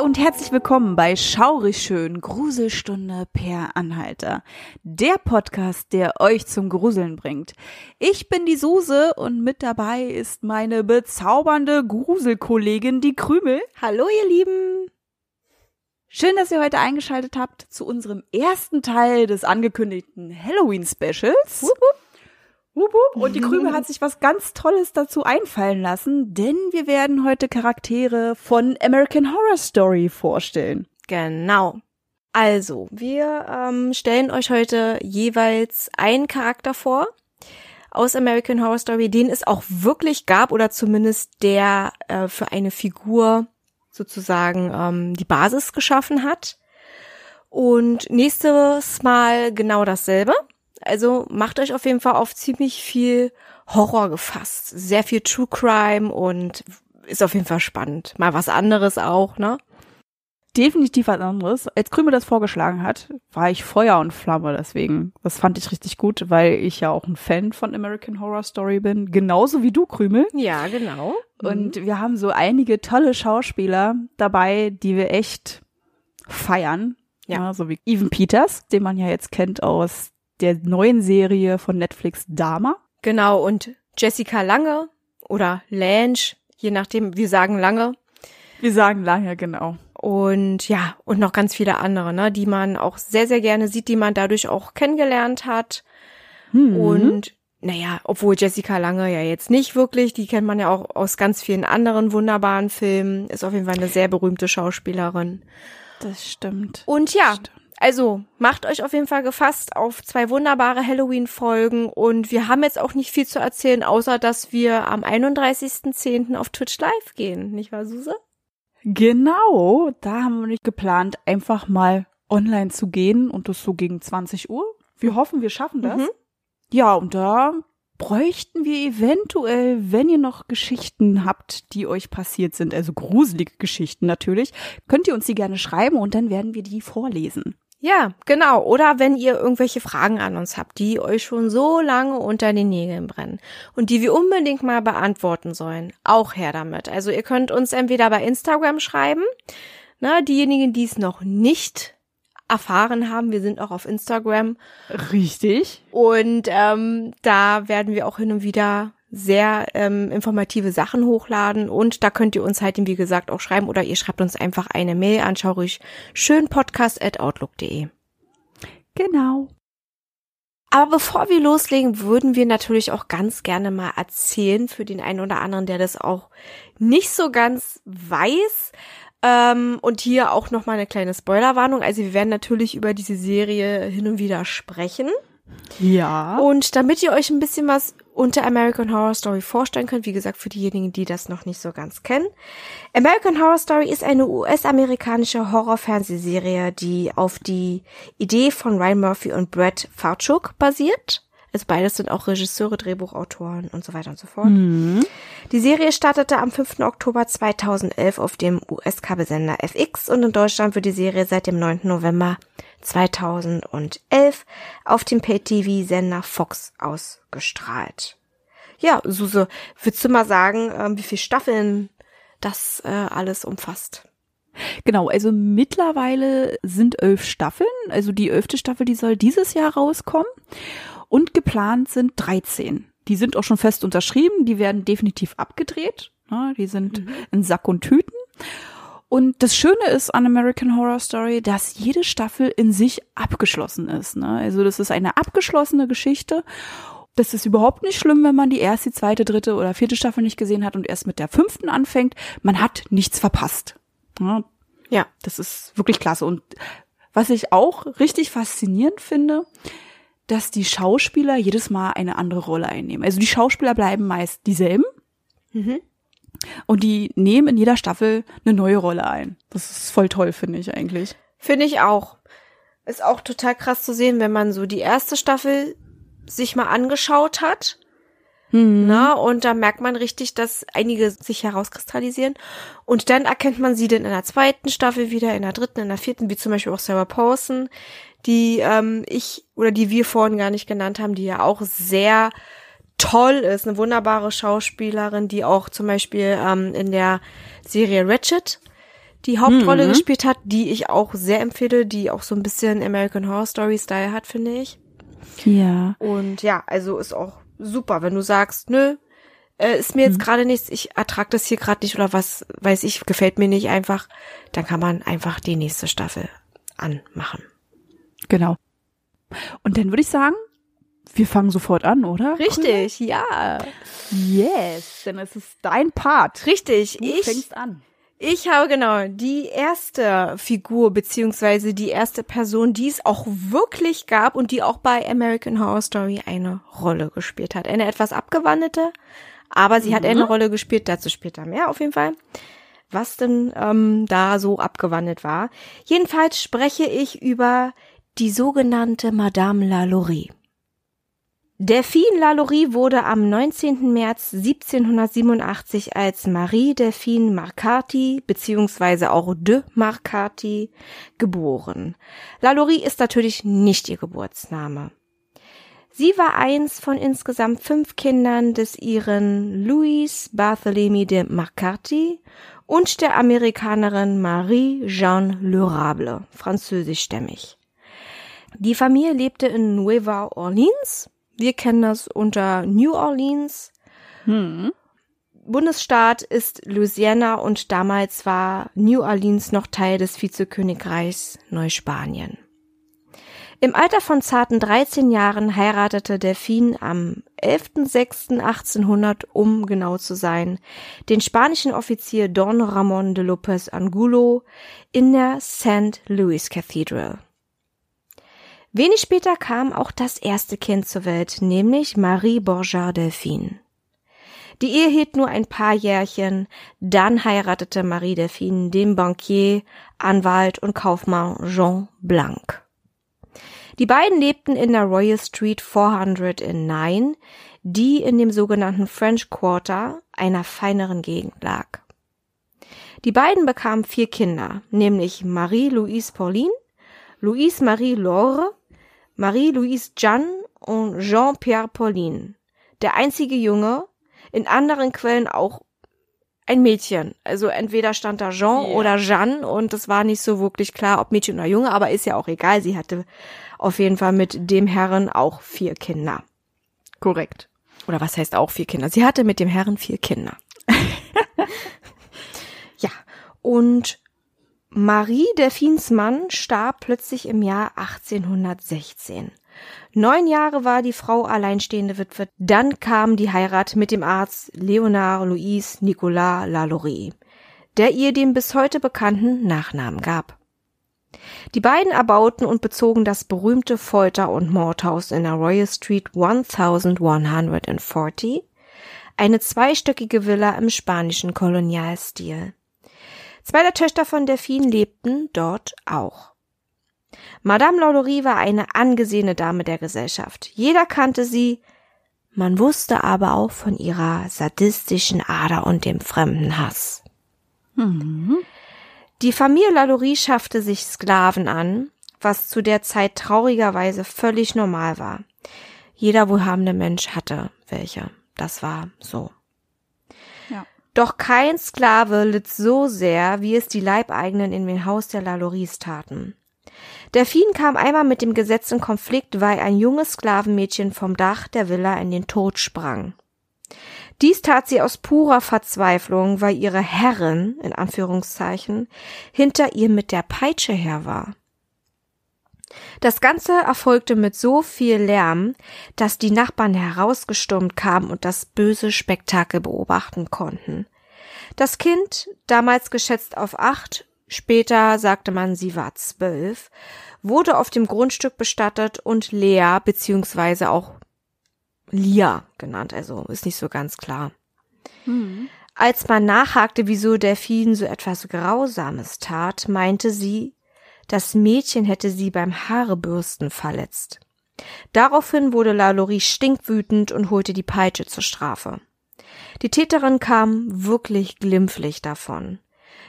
Hi und herzlich willkommen bei Schaurig Schön Gruselstunde per Anhalter. Der Podcast, der euch zum Gruseln bringt. Ich bin die Suse und mit dabei ist meine bezaubernde Gruselkollegin, die Krümel. Hallo ihr Lieben. Schön, dass ihr heute eingeschaltet habt zu unserem ersten Teil des angekündigten Halloween Specials. Wupp, Wupp, wupp. Und die Krümel hat sich was ganz Tolles dazu einfallen lassen, denn wir werden heute Charaktere von American Horror Story vorstellen. Genau. Also, wir ähm, stellen euch heute jeweils einen Charakter vor aus American Horror Story, den es auch wirklich gab oder zumindest der äh, für eine Figur sozusagen ähm, die Basis geschaffen hat. Und nächstes Mal genau dasselbe. Also macht euch auf jeden Fall auf ziemlich viel Horror gefasst. Sehr viel True Crime und ist auf jeden Fall spannend. Mal was anderes auch, ne? Definitiv was anderes. Als Krümel das vorgeschlagen hat, war ich Feuer und Flamme deswegen. Das fand ich richtig gut, weil ich ja auch ein Fan von American Horror Story bin. Genauso wie du, Krümel. Ja, genau. Und wir haben so einige tolle Schauspieler dabei, die wir echt feiern. Ja. so wie Evan Peters, den man ja jetzt kennt aus der neuen Serie von Netflix Dama. Genau, und Jessica Lange oder Lange, je nachdem, wir sagen Lange. Wir sagen lange, genau. Und ja, und noch ganz viele andere, ne, die man auch sehr, sehr gerne sieht, die man dadurch auch kennengelernt hat. Mhm. Und naja, obwohl Jessica Lange ja jetzt nicht wirklich, die kennt man ja auch aus ganz vielen anderen wunderbaren Filmen, ist auf jeden Fall eine sehr berühmte Schauspielerin. das stimmt. Und ja, Stimmt. Also macht euch auf jeden Fall gefasst auf zwei wunderbare Halloween-Folgen und wir haben jetzt auch nicht viel zu erzählen, außer dass wir am 31.10. auf Twitch live gehen, nicht wahr, Suse? Genau, da haben wir nicht geplant, einfach mal online zu gehen und das so gegen 20 Uhr. Wir hoffen, wir schaffen das. Mhm. Ja, und da bräuchten wir eventuell, wenn ihr noch Geschichten habt, die euch passiert sind, also gruselige Geschichten natürlich, könnt ihr uns die gerne schreiben und dann werden wir die vorlesen. Ja, genau. Oder wenn ihr irgendwelche Fragen an uns habt, die euch schon so lange unter den Nägeln brennen und die wir unbedingt mal beantworten sollen, auch her damit. Also ihr könnt uns entweder bei Instagram schreiben, na, diejenigen, die es noch nicht erfahren haben, wir sind auch auf Instagram Richtig. und ähm, da werden wir auch hin und wieder sehr ähm, informative Sachen hochladen und da könnt ihr uns halt, wie gesagt, auch schreiben oder ihr schreibt uns einfach eine Mail an schaurig schönpodcast@outlook.de. Genau. Aber bevor wir loslegen, würden wir natürlich auch ganz gerne mal erzählen für den einen oder anderen, der das auch nicht so ganz weiß. Ähm, und hier auch noch mal eine kleine Spoilerwarnung. Also wir werden natürlich über diese Serie hin und wieder sprechen. Ja. Und damit ihr euch ein bisschen was unter American Horror Story vorstellen könnt, wie gesagt, für diejenigen, die das noch nicht so ganz kennen. American Horror Story ist eine US-amerikanische Horror-Fernsehserie, die auf die Idee von Ryan Murphy und Brett Falchuk basiert. Also beides sind auch Regisseure, Drehbuchautoren und so weiter und so fort. Mhm. Die Serie startete am 5. Oktober 2011 auf dem US-Kabelsender FX und in Deutschland wird die Serie seit dem 9. November 2011 auf dem Pay-TV-Sender Fox ausgestrahlt. Ja, Suse, würdest du mal sagen, ähm, wie viele Staffeln das äh, alles umfasst? Genau, also mittlerweile sind elf Staffeln. Also die elfte Staffel, die soll dieses Jahr rauskommen. Und geplant sind 13. Die sind auch schon fest unterschrieben, die werden definitiv abgedreht. Ja, die sind in Sack und Tüten. Und das Schöne ist an American Horror Story, dass jede Staffel in sich abgeschlossen ist. Ne? Also das ist eine abgeschlossene Geschichte. Das ist überhaupt nicht schlimm, wenn man die erste, die zweite, dritte oder vierte Staffel nicht gesehen hat und erst mit der fünften anfängt. Man hat nichts verpasst. Ja, Ja. das ist wirklich klasse. Und was ich auch richtig faszinierend finde, dass die Schauspieler jedes Mal eine andere Rolle einnehmen. Also die Schauspieler bleiben meist dieselben Mhm. Und die nehmen in jeder Staffel eine neue Rolle ein. Das ist voll toll, finde ich eigentlich. Finde ich auch. Ist auch total krass zu sehen, wenn man so die erste Staffel sich mal angeschaut hat. Mhm. Na, und da merkt man richtig, dass einige sich herauskristallisieren. Und dann erkennt man sie dann in der zweiten Staffel wieder, in der dritten, in der vierten, wie zum Beispiel auch Sarah Paulson, die ähm, ich oder die wir vorhin gar nicht genannt haben, die ja auch sehr toll ist, eine wunderbare Schauspielerin, die auch zum Beispiel ähm, in der Serie Ratchet die Hauptrolle Mhm. gespielt hat, die ich auch sehr empfehle, die auch so ein bisschen American Horror Story Style hat, finde ich. Ja. Und ja, also ist auch super, wenn du sagst, nö, äh, ist mir jetzt gerade nichts, ich ertrag das hier gerade nicht oder was weiß ich, gefällt mir nicht einfach, dann kann man einfach die nächste Staffel anmachen. Genau. Und dann würde ich sagen, wir fangen sofort an, oder? Richtig, ja. Yes, denn es ist dein Part. Richtig. Du Ich, fängst an. ich habe genau die erste Figur beziehungsweise die erste Person, die es auch wirklich gab und die auch bei American Horror Story eine Rolle gespielt hat. Eine etwas abgewandelte, aber sie hat eine Rolle gespielt, dazu später mehr auf jeden Fall. Was denn ähm, da so abgewandelt war. Jedenfalls spreche ich über die sogenannte Madame Lalaurie. Delphine Lalaurie wurde am 19. März 1787 als Marie Delphine Marcati bzw. auch de Marcati geboren. Lalaurie ist natürlich nicht ihr Geburtsname. Sie war eins von insgesamt fünf Kindern des ihren Louis Barthélemy de Marcati und der Amerikanerin Marie-Jeanne Lurable, französischstämmig. Die Familie lebte in Nueva Orleans. Wir kennen das unter New Orleans. Hm. Bundesstaat ist Louisiana und damals war New Orleans noch Teil des Vizekönigreichs Neuspanien. Im Alter von zarten 13 Jahren heiratete Delphine am 11.06.1800, um genau zu sein, den spanischen Offizier Don Ramon de López Angulo in der St. Louis Cathedral. Wenig später kam auch das erste Kind zur Welt, nämlich Marie Borja Delphine. Die Ehe hielt nur ein paar Jährchen, dann heiratete Marie Delphine den Bankier, Anwalt und Kaufmann Jean Blanc. Die beiden lebten in der Royal Street 400 in Nine, die in dem sogenannten French Quarter, einer feineren Gegend lag. Die beiden bekamen vier Kinder, nämlich Marie-Louise Pauline, Louise-Marie Laure, Marie-Louise Jeanne und Jean-Pierre Pauline. Der einzige Junge, in anderen Quellen auch ein Mädchen. Also entweder stand da Jean Ja. oder Jeanne und es war nicht so wirklich klar, ob Mädchen oder Junge, aber ist ja auch egal. Sie hatte auf jeden Fall mit dem Herren auch vier Kinder. Korrekt. Oder was heißt auch vier Kinder? Sie hatte mit dem Herren vier Kinder. ja, und Marie Delphins Mann starb plötzlich im Jahr 1816. Neun Jahre war die Frau alleinstehende Witwe. Dann kam die Heirat mit dem Arzt Leonard Louis Nicolas Lalaurie, der ihr den bis heute bekannten Nachnamen gab. Die beiden erbauten und bezogen das berühmte Folter- und Mordhaus in der Royal Street 1140, eine zweistöckige Villa im spanischen Kolonialstil. Zwei der Töchter von Delphine lebten dort auch. Madame Lalaurie war eine angesehene Dame der Gesellschaft. Jeder kannte sie, man wusste aber auch von ihrer sadistischen Ader und dem fremden Hass. Mhm. Die Familie Lalaurie schaffte sich Sklaven an, was zu der Zeit traurigerweise völlig normal war. Jeder wohlhabende Mensch hatte welche. Das war so. Doch kein Sklave litt so sehr, wie es die Leibeigenen in dem Haus der Lalauries taten. Delphine kam einmal mit dem Gesetz in Konflikt, weil ein junges Sklavenmädchen vom Dach der Villa in den Tod sprang. Dies tat sie aus purer Verzweiflung, weil ihre Herrin, in Anführungszeichen, hinter ihr mit der Peitsche her war. Das Ganze erfolgte mit so viel Lärm, dass die Nachbarn herausgestürmt kamen und das böse Spektakel beobachten konnten. Das Kind, damals geschätzt auf acht, später sagte man, sie war zwölf, wurde auf dem Grundstück bestattet und Lea beziehungsweise auch Lia genannt, also ist nicht so ganz klar. Mhm. Als man nachhakte, wieso Delphine so etwas Grausames tat, meinte sie, das Mädchen hätte sie beim Haarebürsten verletzt. Daraufhin wurde Lalaurie stinkwütend und holte die Peitsche zur Strafe. Die Täterin kam wirklich glimpflich davon.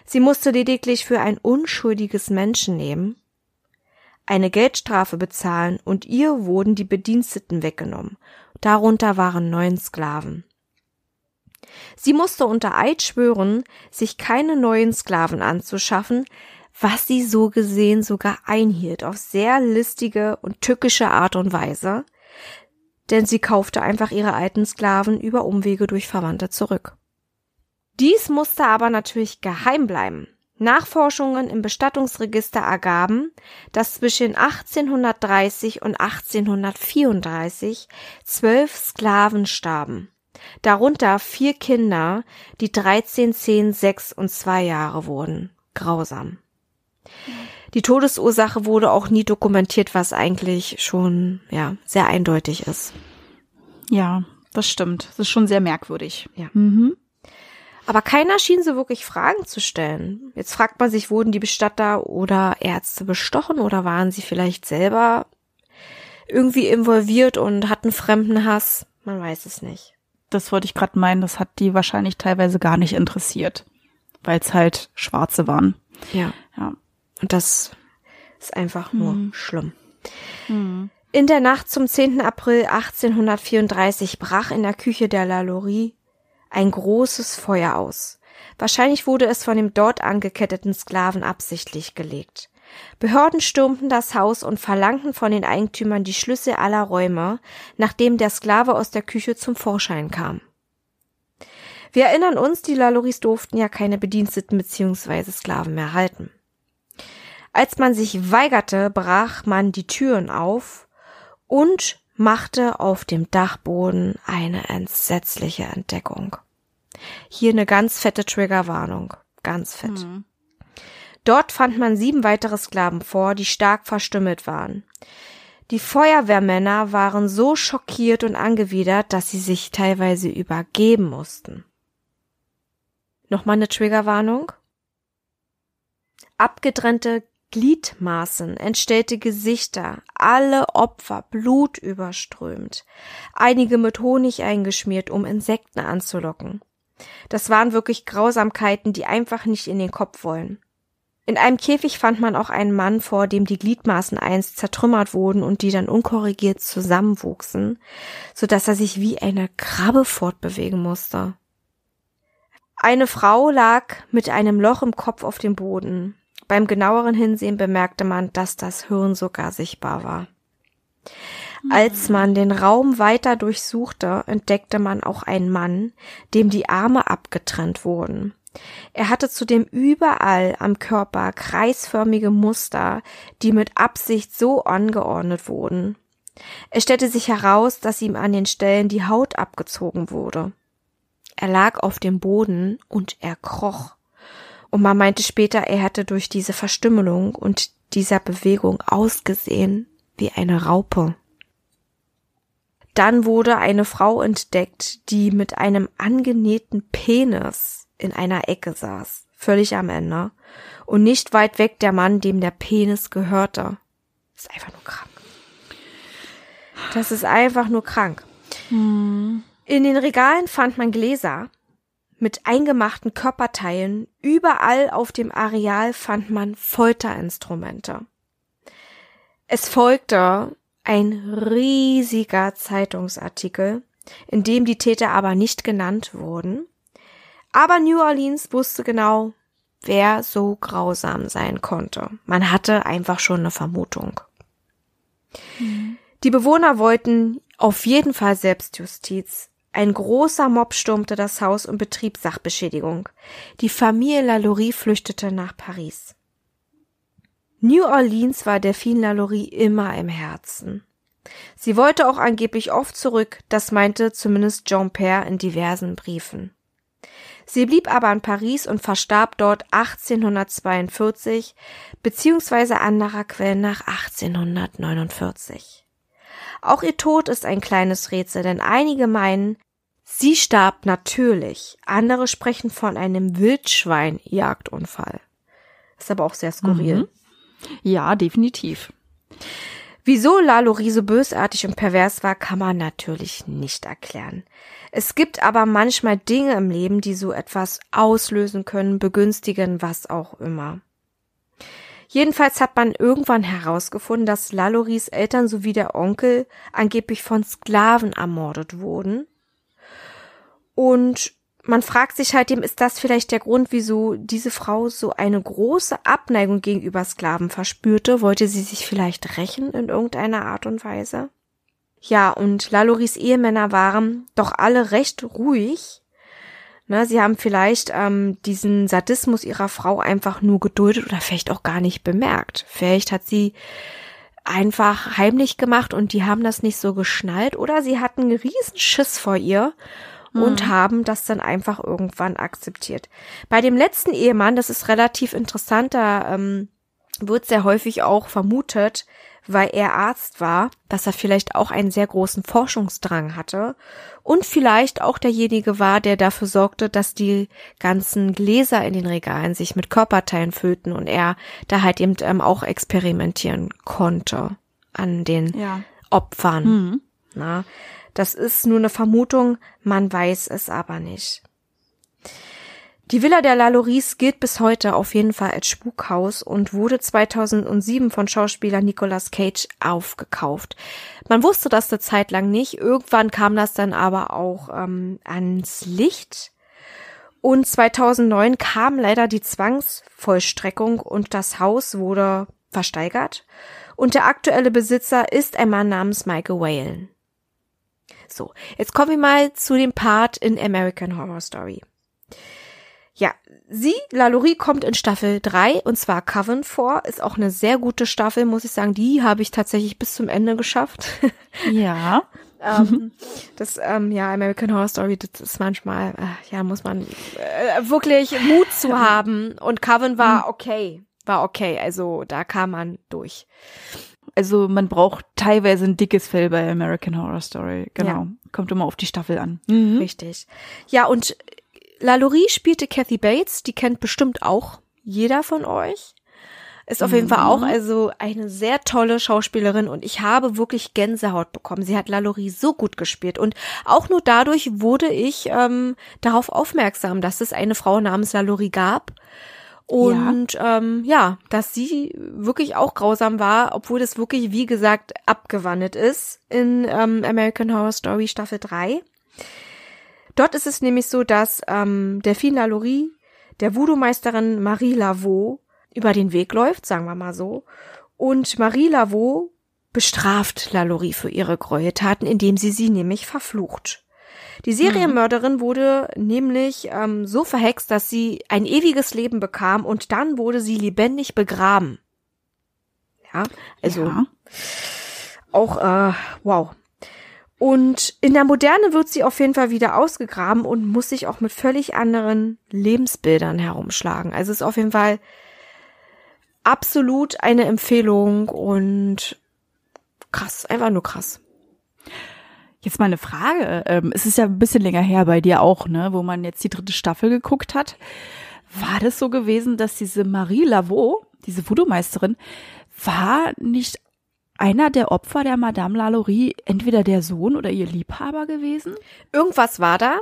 Sie musste lediglich für ein unschuldiges Menschenleben eine Geldstrafe bezahlen und ihr wurden die Bediensteten weggenommen. Darunter waren neun Sklaven. Sie musste unter Eid schwören, sich keine neuen Sklaven anzuschaffen, was sie so gesehen sogar einhielt auf sehr listige und tückische Art und Weise, denn sie kaufte einfach ihre alten Sklaven über Umwege durch Verwandte zurück. Dies musste aber natürlich geheim bleiben. Nachforschungen im Bestattungsregister ergaben, dass zwischen 1830 und 1834 zwölf Sklaven starben, darunter vier Kinder, die 13, 10, 6 und 2 Jahre wurden. Grausam. Die Todesursache wurde auch nie dokumentiert, was eigentlich schon, ja, sehr eindeutig ist. Ja, das stimmt. Das ist schon sehr merkwürdig. Ja. Mhm. Aber keiner schien so wirklich Fragen zu stellen. Jetzt fragt man sich, wurden die Bestatter oder Ärzte bestochen oder waren sie vielleicht selber irgendwie involviert und hatten Fremdenhass? Man weiß es nicht. Das wollte ich gerade meinen, das hat die wahrscheinlich teilweise gar nicht interessiert, weil es halt Schwarze waren. Ja. Ja. Und das ist einfach nur Hm. schlimm. Mhm. In der Nacht zum 10. April 1834 brach in der Küche der Lalaurie ein großes Feuer aus. Wahrscheinlich wurde es von dem dort angeketteten Sklaven absichtlich gelegt. Behörden stürmten das Haus und verlangten von den Eigentümern die Schlüssel aller Räume, nachdem der Sklave aus der Küche zum Vorschein kam. Wir erinnern uns, die Laloris durften ja keine Bediensteten bzw. Sklaven mehr halten. Als man sich weigerte, brach man die Türen auf und machte auf dem Dachboden eine entsetzliche Entdeckung. Hier eine ganz fette Triggerwarnung. Ganz fett. Mhm. Dort fand man sieben weitere Sklaven vor, die stark verstümmelt waren. Die Feuerwehrmänner waren so schockiert und angewidert, dass sie sich teilweise übergeben mussten. Nochmal eine Triggerwarnung. Abgetrennte Gliedmaßen, entstellte Gesichter, alle Opfer blutüberströmt, einige mit Honig eingeschmiert, um Insekten anzulocken. Das waren wirklich Grausamkeiten, die einfach nicht in den Kopf wollen. In einem Käfig fand man auch einen Mann, vor dem die Gliedmaßen einst zertrümmert wurden und die dann unkorrigiert zusammenwuchsen, so dass er sich wie eine Krabbe fortbewegen musste. Eine Frau lag mit einem Loch im Kopf auf dem Boden. Beim genaueren Hinsehen bemerkte man, dass das Hirn sogar sichtbar war. Als man den Raum weiter durchsuchte, entdeckte man auch einen Mann, dem die Arme abgetrennt wurden. Er hatte zudem überall am Körper kreisförmige Muster, die mit Absicht so angeordnet wurden. Es stellte sich heraus, dass ihm an den Stellen die Haut abgezogen wurde. Er lag auf dem Boden und er kroch. Und man meinte später, er hätte durch diese Verstümmelung und dieser Bewegung ausgesehen wie eine Raupe. Dann wurde eine Frau entdeckt, die mit einem angenähten Penis in einer Ecke saß, völlig am Ende. Und nicht weit weg der Mann, dem der Penis gehörte. Das ist einfach nur krank. Das ist einfach nur krank. In den Regalen fand man Gläser mit eingemachten Körperteilen. Überall auf dem Areal fand man Folterinstrumente. Es folgte ein riesiger Zeitungsartikel, in dem die Täter aber nicht genannt wurden. Aber New Orleans wusste genau, wer so grausam sein konnte. Man hatte einfach schon eine Vermutung. Die Bewohner wollten auf jeden Fall Selbstjustiz. Ein großer Mob stürmte das Haus und betrieb Sachbeschädigung. Die Familie Lalaurie flüchtete nach Paris. New Orleans war Delphine Lalaurie immer im Herzen. Sie wollte auch angeblich oft zurück, das meinte zumindest Jean Père in diversen Briefen. Sie blieb aber in Paris und verstarb dort 1842, beziehungsweise anderer Quellen nach 1849. Auch ihr Tod ist ein kleines Rätsel, denn einige meinen, sie starb natürlich, andere sprechen von einem Wildschwein-Jagdunfall. Ist aber auch sehr skurril. Mhm. Ja, definitiv. Wieso Lalaurie so bösartig und pervers war, kann man natürlich nicht erklären. Es gibt aber manchmal Dinge im Leben, die so etwas auslösen können, begünstigen, was auch immer. Jedenfalls hat man irgendwann herausgefunden, dass Lalories Eltern sowie der Onkel angeblich von Sklaven ermordet wurden. Und man fragt sich halt dem, ist das vielleicht der Grund, wieso diese Frau so eine große Abneigung gegenüber Sklaven verspürte? Wollte sie sich vielleicht rächen in irgendeiner Art und Weise? Ja, und Laloris Ehemänner waren doch alle recht ruhig Ne, sie haben vielleicht ähm, diesen Sadismus ihrer Frau einfach nur geduldet oder vielleicht auch gar nicht bemerkt. Vielleicht hat sie einfach heimlich gemacht und die haben das nicht so geschnallt oder sie hatten einen riesen Schiss vor ihr und mhm. haben das dann einfach irgendwann akzeptiert. Bei dem letzten Ehemann, das ist relativ interessant, da ähm, wird sehr häufig auch vermutet, weil er Arzt war, dass er vielleicht auch einen sehr großen Forschungsdrang hatte und vielleicht auch derjenige war, der dafür sorgte, dass die ganzen Gläser in den Regalen sich mit Körperteilen füllten und er da halt eben ähm, auch experimentieren konnte an den ja. Opfern. Mhm. Na, das ist nur eine Vermutung, man weiß es aber nicht. Die Villa der Laloris gilt bis heute auf jeden Fall als Spukhaus und wurde 2007 von Schauspieler Nicolas Cage aufgekauft. Man wusste das eine Zeit lang nicht. Irgendwann kam das dann aber auch ähm, ans Licht. Und 2009 kam leider die Zwangsvollstreckung und das Haus wurde versteigert. Und der aktuelle Besitzer ist ein Mann namens Michael Whalen. So, jetzt kommen wir mal zu dem Part in American Horror Story. Ja, sie, Lalaurie, kommt in Staffel 3 und zwar Coven vor. Ist auch eine sehr gute Staffel, muss ich sagen. Die habe ich tatsächlich bis zum Ende geschafft. Ja. ähm, das, ähm, ja, American Horror Story, das ist manchmal, äh, ja, muss man äh, wirklich Mut zu haben. Und Coven war mhm. okay. War okay. Also da kam man durch. Also man braucht teilweise ein dickes Fell bei American Horror Story. Genau. Ja. Kommt immer auf die Staffel an. Mhm. Richtig. Ja, und Lalaurie spielte Kathy Bates, die kennt bestimmt auch jeder von euch. Ist auf jeden Fall auch mhm. also eine sehr tolle Schauspielerin und ich habe wirklich Gänsehaut bekommen. Sie hat Lalaurie so gut gespielt und auch nur dadurch wurde ich ähm, darauf aufmerksam, dass es eine Frau namens Lalaurie gab. Und ja. Ähm, ja, dass sie wirklich auch grausam war, obwohl das wirklich, wie gesagt, abgewandelt ist in ähm, American Horror Story Staffel 3. Dort ist es nämlich so, dass ähm, Delphine Lalaurie der Voodoo-Meisterin Marie Laveau über den Weg läuft, sagen wir mal so. Und Marie Laveau bestraft Lalaurie für ihre Gräueltaten, indem sie sie nämlich verflucht. Die Serienmörderin wurde nämlich ähm, so verhext, dass sie ein ewiges Leben bekam und dann wurde sie lebendig begraben. Ja, also ja. auch äh, wow. Und in der Moderne wird sie auf jeden Fall wieder ausgegraben und muss sich auch mit völlig anderen Lebensbildern herumschlagen. Also ist auf jeden Fall absolut eine Empfehlung und krass, einfach nur krass. Jetzt mal eine Frage. Ähm, es ist ja ein bisschen länger her bei dir auch, ne, wo man jetzt die dritte Staffel geguckt hat. War das so gewesen, dass diese Marie Laveau, diese Voodoo-Meisterin, war nicht einer der Opfer der Madame Lalaurie entweder der Sohn oder ihr Liebhaber gewesen? Irgendwas war da.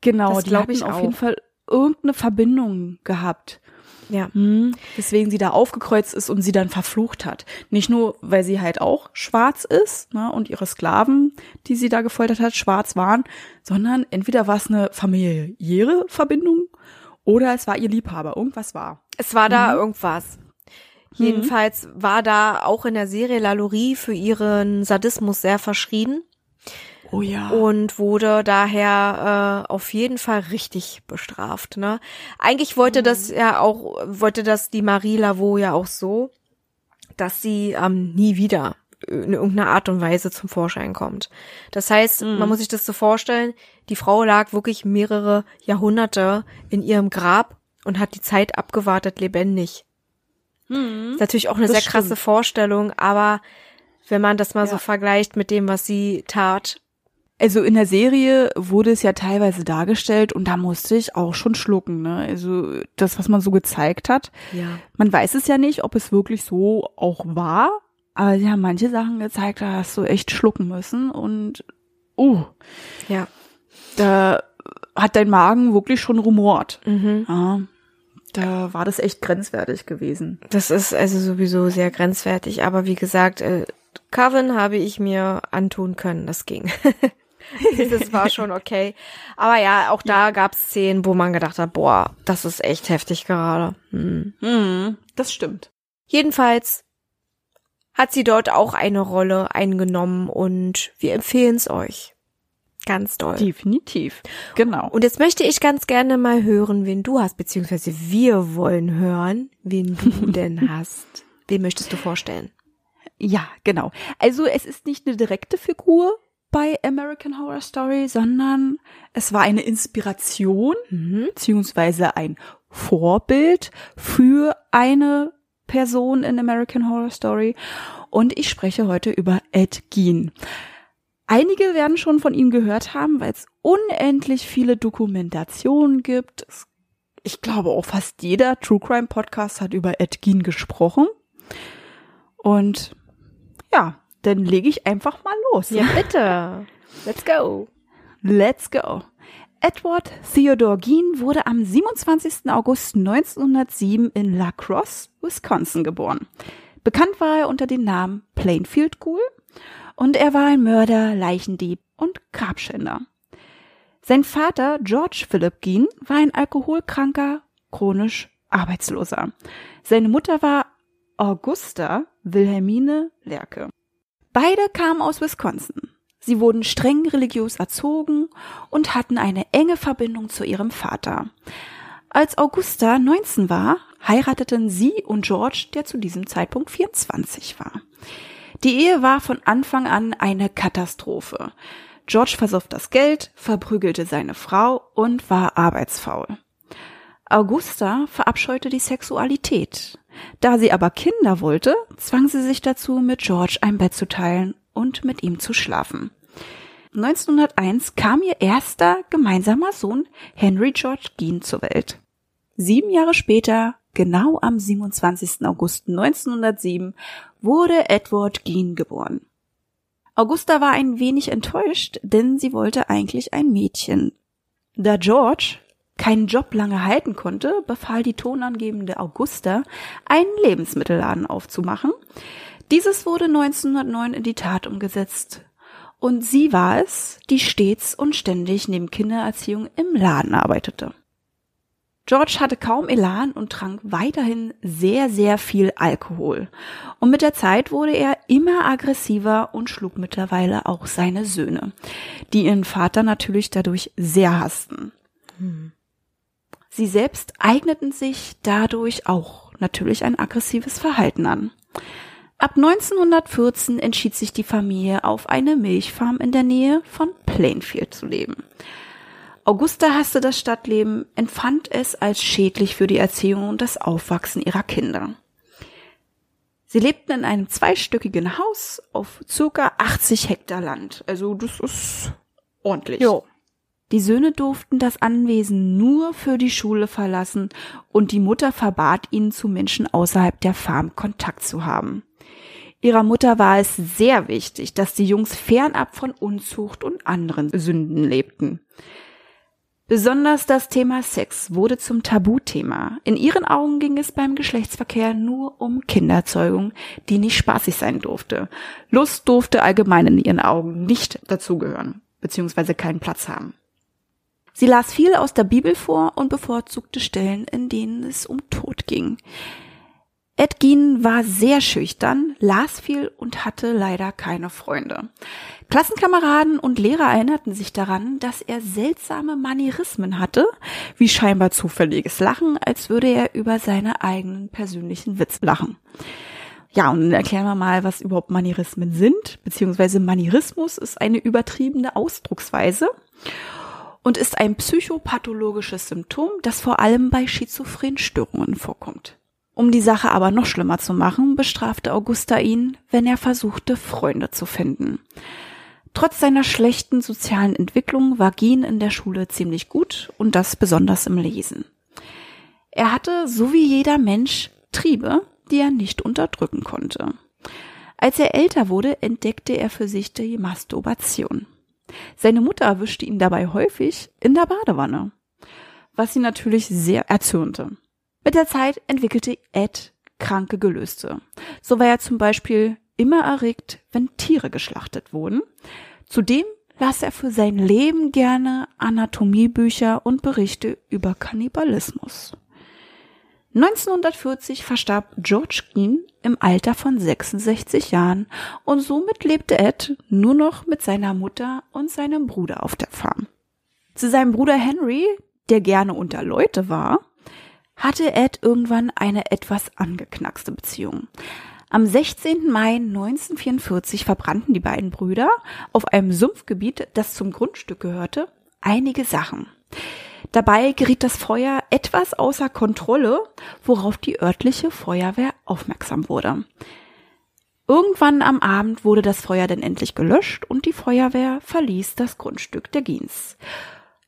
Genau, das die hatten ich auf jeden Fall irgendeine Verbindung gehabt. Ja. Hm, weswegen sie da aufgekreuzt ist und sie dann verflucht hat. Nicht nur, weil sie halt auch schwarz ist ne, und ihre Sklaven, die sie da gefoltert hat, schwarz waren, sondern entweder war es eine familiäre Verbindung oder es war ihr Liebhaber. Irgendwas war. Es war da mhm. irgendwas. Mhm. Jedenfalls war da auch in der Serie Lalaurie für ihren Sadismus sehr verschrien. Oh ja. Und wurde daher äh, auf jeden Fall richtig bestraft. Ne? Eigentlich wollte mhm. das ja auch, wollte das die Marie Laveau ja auch so, dass sie ähm, nie wieder in irgendeiner Art und Weise zum Vorschein kommt. Das heißt, mhm. man muss sich das so vorstellen, die Frau lag wirklich mehrere Jahrhunderte in ihrem Grab und hat die Zeit abgewartet lebendig. Mhm. Ist natürlich auch eine das sehr krasse. Vorstellung, aber wenn man das mal ja. so vergleicht mit dem, was sie tat. Also in der Serie wurde es ja teilweise dargestellt und da musste ich auch schon schlucken, ne? Also das, was man so gezeigt hat. Ja. Man weiß es ja nicht, ob es wirklich so auch war. Aber sie haben manche Sachen gezeigt, da hast du echt schlucken müssen und uh, Ja. da hat dein Magen wirklich schon rumort. Mhm. Ja, da war das echt grenzwertig gewesen. Das ist also sowieso sehr grenzwertig. Aber wie gesagt, äh, Coven habe ich mir antun können. Das ging. das war schon okay. Aber ja, auch da gab es Szenen, wo man gedacht hat, boah, das ist echt heftig gerade. Hm. Hm, das stimmt. Jedenfalls hat sie dort auch eine Rolle eingenommen und wir empfehlen es euch. Ganz doll. Definitiv. Genau. Und jetzt möchte ich ganz gerne mal hören, wen du hast, beziehungsweise wir wollen hören, wen du denn hast. Wen möchtest du vorstellen? Ja, genau. Also es ist nicht eine direkte Figur bei American Horror Story, sondern es war eine Inspiration Mhm. beziehungsweise ein Vorbild für eine Person in American Horror Story. Und ich spreche heute über Ed Gein. Einige werden schon von ihm gehört haben, weil es unendlich viele Dokumentationen gibt. Ich glaube auch fast jeder True Crime Podcast hat über Ed Gein gesprochen. Und ja, dann lege ich einfach mal los. Ja, bitte. Let's go. Let's go. Edward Theodore Gein wurde am 27. August 1907 in La Crosse, Wisconsin geboren. Bekannt war er unter dem Namen Plainfield Ghoul und er war ein Mörder, Leichendieb und Grabschänder. Sein Vater George Philip Gein war ein alkoholkranker, chronisch Arbeitsloser. Seine Mutter war Augusta Wilhelmine Lerke. Beide kamen aus Wisconsin. Sie wurden streng religiös erzogen und hatten eine enge Verbindung zu ihrem Vater. Als Augusta 19 war, heirateten sie und George, der zu diesem Zeitpunkt 24 war. Die Ehe war von Anfang an eine Katastrophe. George versoff das Geld, verprügelte seine Frau und war arbeitsfaul. Augusta verabscheute die Sexualität. Da sie aber Kinder wollte, zwang sie sich dazu, mit George ein Bett zu teilen und mit ihm zu schlafen. 1901 kam ihr erster gemeinsamer Sohn Henry George Gein zur Welt. Sieben Jahre später, genau am 27. August 1907, wurde Edward Gein geboren. Augusta war ein wenig enttäuscht, denn sie wollte eigentlich ein Mädchen. Da George keinen Job lange halten konnte, befahl die tonangebende Augusta, einen Lebensmittelladen aufzumachen. Dieses wurde 1909 in die Tat umgesetzt. Und sie war es, die stets und ständig neben Kindererziehung im Laden arbeitete. George hatte kaum Elan und trank weiterhin sehr, sehr viel Alkohol. Und mit der Zeit wurde er immer aggressiver und schlug mittlerweile auch seine Söhne, die ihren Vater natürlich dadurch sehr hassten. Sie selbst eigneten sich dadurch auch natürlich ein aggressives Verhalten an. Ab 1914 entschied sich die Familie auf eine Milchfarm in der Nähe von Plainfield zu leben. Augusta hasste das Stadtleben, empfand es als schädlich für die Erziehung und das Aufwachsen ihrer Kinder. Sie lebten in einem zweistöckigen Haus auf circa 80 Hektar Land. Also das ist ordentlich. Jo. Die Söhne durften das Anwesen nur für die Schule verlassen und die Mutter verbat ihnen zu Menschen außerhalb der Farm Kontakt zu haben. Ihrer Mutter war es sehr wichtig, dass die Jungs fernab von Unzucht und anderen Sünden lebten. Besonders das Thema Sex wurde zum Tabuthema. In ihren Augen ging es beim Geschlechtsverkehr nur um Kinderzeugung, die nicht spaßig sein durfte. Lust durfte allgemein in ihren Augen nicht dazugehören, beziehungsweise keinen Platz haben. Sie las viel aus der Bibel vor und bevorzugte Stellen, in denen es um Tod ging. Ed Gein war sehr schüchtern, las viel und hatte leider keine Freunde. Klassenkameraden und Lehrer erinnerten sich daran, dass er seltsame Manierismen hatte, wie scheinbar zufälliges Lachen, als würde er über seine eigenen persönlichen Witz lachen. Ja, und dann erklären wir mal, was überhaupt Manierismen sind, beziehungsweise Manierismus ist eine übertriebene Ausdrucksweise und ist ein psychopathologisches Symptom, das vor allem bei schizophrenen Störungen vorkommt. Um die Sache aber noch schlimmer zu machen, bestrafte Augusta ihn, wenn er versuchte, Freunde zu finden. Trotz seiner schlechten sozialen Entwicklung war Gein in der Schule ziemlich gut und das besonders im Lesen. Er hatte, so wie jeder Mensch, Triebe, die er nicht unterdrücken konnte. Als er älter wurde, entdeckte er für sich die Masturbation. Seine Mutter erwischte ihn dabei häufig in der Badewanne, was ihn natürlich sehr erzürnte. Mit der Zeit entwickelte Ed kranke Gelüste. So war er zum Beispiel immer erregt, wenn Tiere geschlachtet wurden. Zudem las er für sein Leben gerne Anatomiebücher und Berichte über Kannibalismus. 1940 verstarb George Keane im Alter von 66 Jahren und somit lebte Ed nur noch mit seiner Mutter und seinem Bruder auf der Farm. Zu seinem Bruder Henry, der gerne unter Leute war, hatte Ed irgendwann eine etwas angeknackste Beziehung. Am 16. Mai 1944 verbrannten die beiden Brüder auf einem Sumpfgebiet, das zum Grundstück gehörte, einige Sachen. Dabei geriet das Feuer etwas außer Kontrolle, worauf die örtliche Feuerwehr aufmerksam wurde. Irgendwann am Abend wurde das Feuer dann endlich gelöscht und die Feuerwehr verließ das Grundstück der Giens.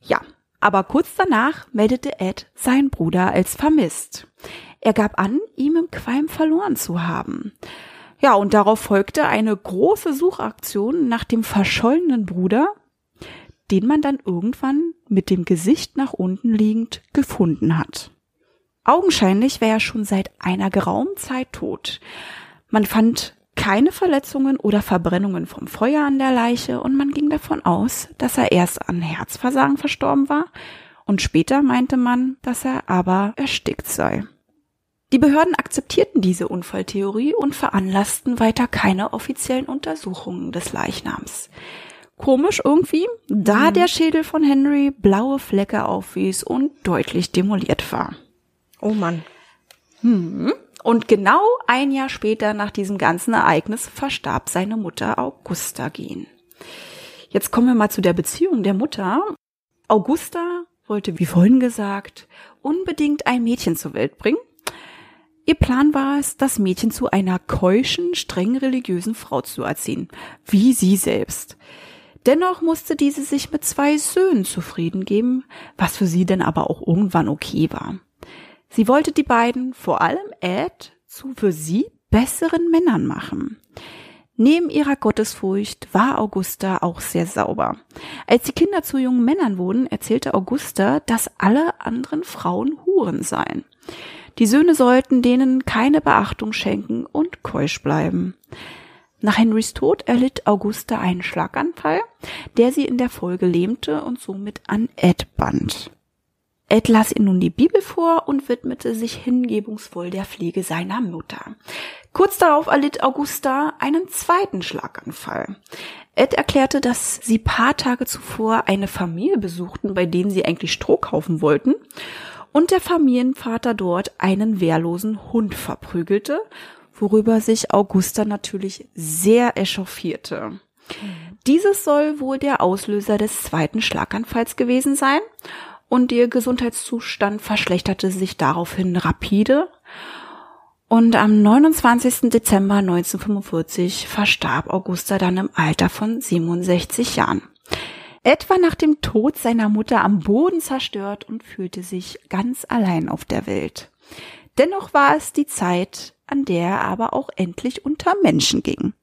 Ja, aber kurz danach meldete Ed seinen Bruder als vermisst. Er gab an, ihm im Qualm verloren zu haben. Ja, und darauf folgte eine große Suchaktion nach dem verschollenen Bruder, den man dann irgendwann mit dem Gesicht nach unten liegend gefunden hat. Augenscheinlich wäre er schon seit einer geraumen Zeit tot. Man fand keine Verletzungen oder Verbrennungen vom Feuer an der Leiche und man ging davon aus, dass er erst an Herzversagen verstorben war und später meinte man, dass er aber erstickt sei. Die Behörden akzeptierten diese Unfalltheorie und veranlassten weiter keine offiziellen Untersuchungen des Leichnams. Komisch irgendwie, da mhm. der Schädel von Henry blaue Flecke aufwies und deutlich demoliert war. Oh Mann. Hm. Und genau ein Jahr später nach diesem ganzen Ereignis verstarb seine Mutter Augusta Gen. Jetzt kommen wir mal zu der Beziehung der Mutter. Augusta wollte, wie vorhin gesagt, unbedingt ein Mädchen zur Welt bringen. Ihr Plan war es, das Mädchen zu einer keuschen, streng religiösen Frau zu erziehen, wie sie selbst. Dennoch musste diese sich mit zwei Söhnen zufrieden geben, was für sie denn aber auch irgendwann okay war. Sie wollte die beiden, vor allem Ed, zu für sie besseren Männern machen. Neben ihrer Gottesfurcht war Augusta auch sehr sauber. Als die Kinder zu jungen Männern wurden, erzählte Augusta, dass alle anderen Frauen Huren seien. Die Söhne sollten denen keine Beachtung schenken und keusch bleiben. Nach Henrys Tod erlitt Augusta einen Schlaganfall, der sie in der Folge lähmte und somit an Ed band. Ed las ihr nun die Bibel vor und widmete sich hingebungsvoll der Pflege seiner Mutter. Kurz darauf erlitt Augusta einen zweiten Schlaganfall. Ed erklärte, dass sie paar Tage zuvor eine Familie besuchten, bei denen sie eigentlich Stroh kaufen wollten, und der Familienvater dort einen wehrlosen Hund verprügelte worüber sich Augusta natürlich sehr echauffierte. Dieses soll wohl der Auslöser des zweiten Schlaganfalls gewesen sein und ihr Gesundheitszustand verschlechterte sich daraufhin rapide und am 29. Dezember 1945 verstarb Augusta dann im Alter von 67 Jahren. Etwa nach dem Tod seiner Mutter am Boden zerstört und fühlte sich ganz allein auf der Welt. Dennoch war es die Zeit, an der er aber auch endlich unter Menschen ging.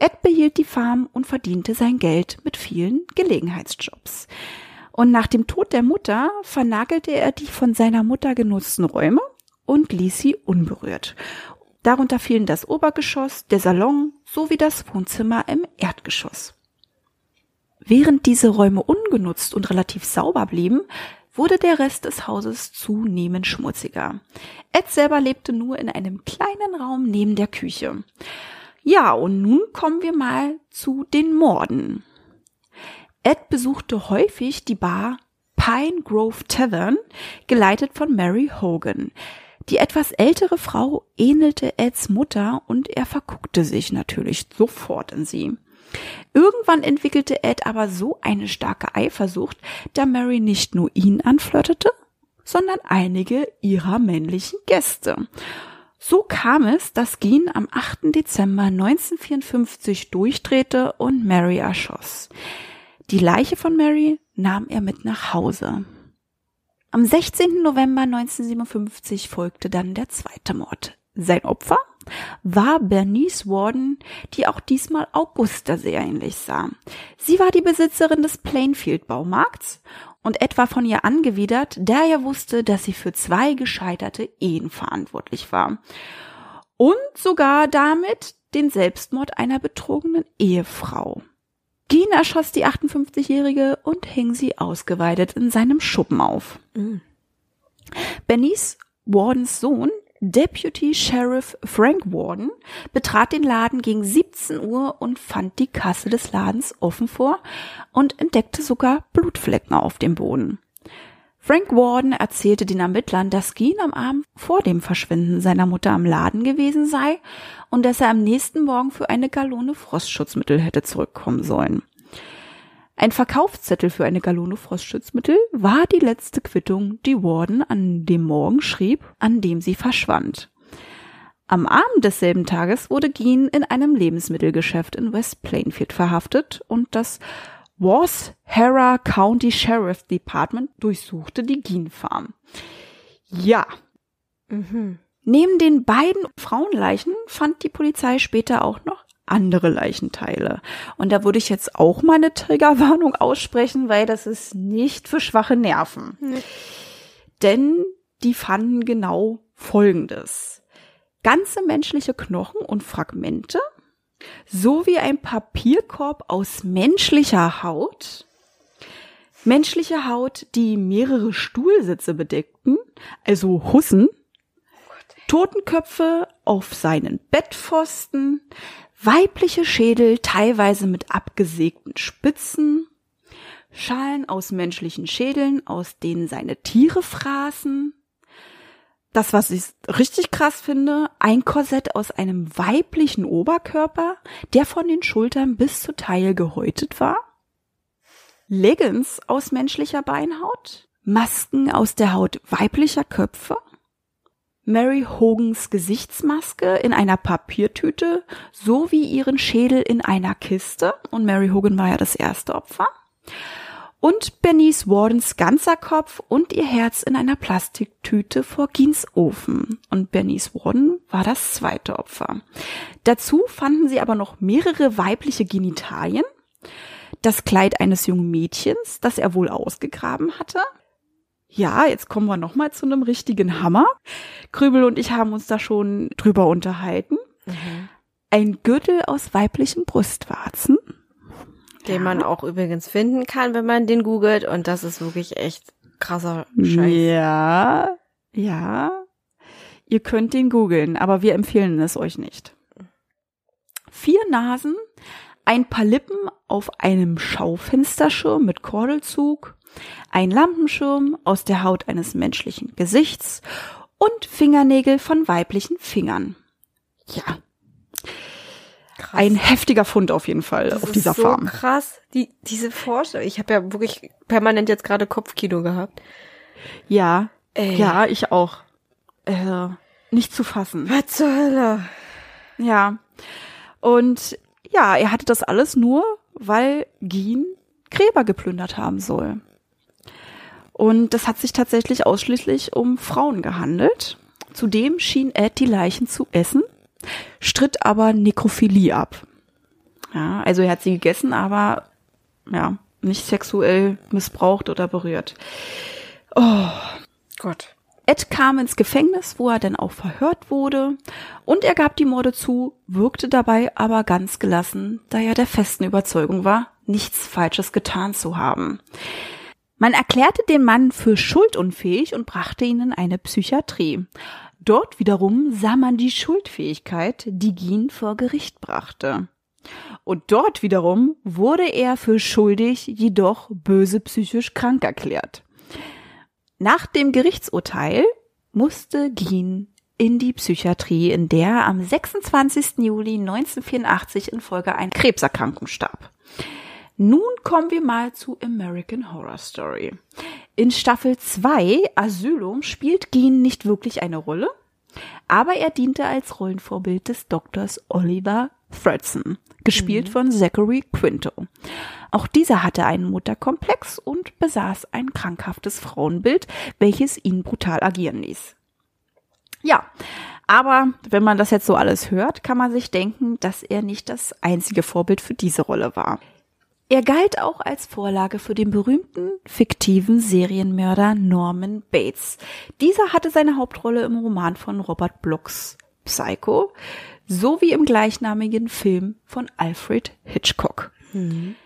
Ed behielt die Farm und verdiente sein Geld mit vielen Gelegenheitsjobs. Und nach dem Tod der Mutter vernagelte er die von seiner Mutter genutzten Räume und ließ sie unberührt. Darunter fielen das Obergeschoss, der Salon sowie das Wohnzimmer im Erdgeschoss. Während diese Räume ungenutzt und relativ sauber blieben, wurde der Rest des Hauses zunehmend schmutziger. Ed selber lebte nur in einem kleinen Raum neben der Küche. Ja, und nun kommen wir mal zu den Morden. Ed besuchte häufig die Bar Pine Grove Tavern, geleitet von Mary Hogan. Die etwas ältere Frau ähnelte Eds Mutter und er verguckte sich natürlich sofort in sie. Irgendwann entwickelte Ed aber so eine starke Eifersucht, da Mary nicht nur ihn anflirtete, sondern einige ihrer männlichen Gäste. So kam es, dass Geen am 8. Dezember 1954 durchdrehte und Mary erschoss. Die Leiche von Mary nahm er mit nach Hause. Am 16. November 1957 folgte dann der zweite Mord. Sein Opfer war Bernice Warden, die auch diesmal Augusta sehr ähnlich sah. Sie war die Besitzerin des Plainfield Baumarkts und etwa von ihr angewidert, da er wusste, dass sie für zwei gescheiterte Ehen verantwortlich war. Und sogar damit den Selbstmord einer betrogenen Ehefrau. Geen erschoss die 58-Jährige und hing sie ausgeweidet in seinem Schuppen auf. Mhm. Bernice Wardens Sohn, Deputy Sheriff Frank Warden, betrat den Laden gegen 17 Uhr und fand die Kasse des Ladens offen vor und entdeckte sogar Blutflecken auf dem Boden. Frank Warden erzählte den Ermittlern, dass Geen am Abend vor dem Verschwinden seiner Mutter am Laden gewesen sei und dass er am nächsten Morgen für eine Gallone Frostschutzmittel hätte zurückkommen sollen. Ein Verkaufszettel für eine Gallone Frostschutzmittel war die letzte Quittung, die Warden an dem Morgen schrieb, an dem sie verschwand. Am Abend desselben Tages wurde Geen in einem Lebensmittelgeschäft in West Plainfield verhaftet und das Was Hara County Sheriff Department durchsuchte die Geen Farm. Ja, Mhm. Neben den beiden Frauenleichen fand die Polizei später auch noch andere Leichenteile. Und da würde ich jetzt auch mal eine Triggerwarnung aussprechen, weil das ist nicht für schwache Nerven. Nee. Denn die fanden genau Folgendes. Ganze menschliche Knochen und Fragmente sowie ein Papierkorb aus menschlicher Haut, menschliche Haut, die mehrere Stuhlsitze bedeckten, also Hussen, Totenköpfe auf seinen Bettpfosten, weibliche Schädel teilweise mit abgesägten Spitzen, Schalen aus menschlichen Schädeln, aus denen seine Tiere fraßen. Das, was ich richtig krass finde, ein Korsett aus einem weiblichen Oberkörper, der von den Schultern bis zur Taille gehäutet war. Leggings aus menschlicher Beinhaut, Masken aus der Haut weiblicher Köpfe, Mary Hogans Gesichtsmaske in einer Papiertüte sowie ihren Schädel in einer Kiste. Und Mary Hogan war ja das erste Opfer. Und Bernice Wardens ganzer Kopf und ihr Herz in einer Plastiktüte vor Gins Ofen. Und Bernice Warden war das zweite Opfer. Dazu fanden sie aber noch mehrere weibliche Genitalien, das Kleid eines jungen Mädchens, das er wohl ausgegraben hatte, ja, jetzt kommen wir noch mal zu einem richtigen Hammer. Krübel und ich haben uns da schon drüber unterhalten. Mhm. Ein Gürtel aus weiblichen Brustwarzen. Den man auch übrigens finden kann, wenn man den googelt. Und das ist wirklich echt krasser Scheiß. Ja, ja. Ihr könnt den googeln, aber wir empfehlen es euch nicht. Vier Nasen, ein paar Lippen auf einem Schaufensterschirm mit Kordelzug, ein Lampenschirm aus der Haut eines menschlichen Gesichts und Fingernägel von weiblichen Fingern. Ja, Krass. ein heftiger Fund auf jeden Fall Das auf ist dieser so Farm. krass, die, diese Vorstellung. Ich habe ja wirklich permanent jetzt gerade Kopfkino gehabt. Ja, Ey. ja, ich auch. Äh, nicht zu fassen. Was zur Hölle? Ja. Und ja, er hatte das alles nur, weil Geen Gräber geplündert haben soll. Und das hat sich tatsächlich ausschließlich um Frauen gehandelt. Zudem schien Ed die Leichen zu essen, stritt aber Nekrophilie ab. Ja, also er hat sie gegessen, aber ja, nicht sexuell missbraucht oder berührt. Gott. Ed kam ins Gefängnis, wo er dann auch verhört wurde, und er gab die Morde zu, wirkte dabei aber ganz gelassen, da er der festen Überzeugung war, nichts Falsches getan zu haben. Man erklärte den Mann für schuldunfähig und brachte ihn in eine Psychiatrie. Dort wiederum sah man die Schuldfähigkeit, die Gien vor Gericht brachte. Und dort wiederum wurde er für schuldig, jedoch böse psychisch krank erklärt. Nach dem Gerichtsurteil musste Geen in die Psychiatrie, in der er am 26. Juli 1984 infolge einer Krebserkrankung starb. Nun kommen wir mal zu American Horror Story. In Staffel 2 Asylum spielt Geen nicht wirklich eine Rolle, aber er diente als Rollenvorbild des Doktors Oliver Fredson, gespielt von Zachary Quinto. Auch dieser hatte einen Mutterkomplex und besaß ein krankhaftes Frauenbild, welches ihn brutal agieren ließ. Ja, aber wenn man das jetzt so alles hört, kann man sich denken, dass er nicht das einzige Vorbild für diese Rolle war. Er galt auch als Vorlage für den berühmten fiktiven Serienmörder Norman Bates. Dieser hatte seine Hauptrolle im Roman von Robert Blocks Psycho sowie im gleichnamigen Film von Alfred Hitchcock. Mhm.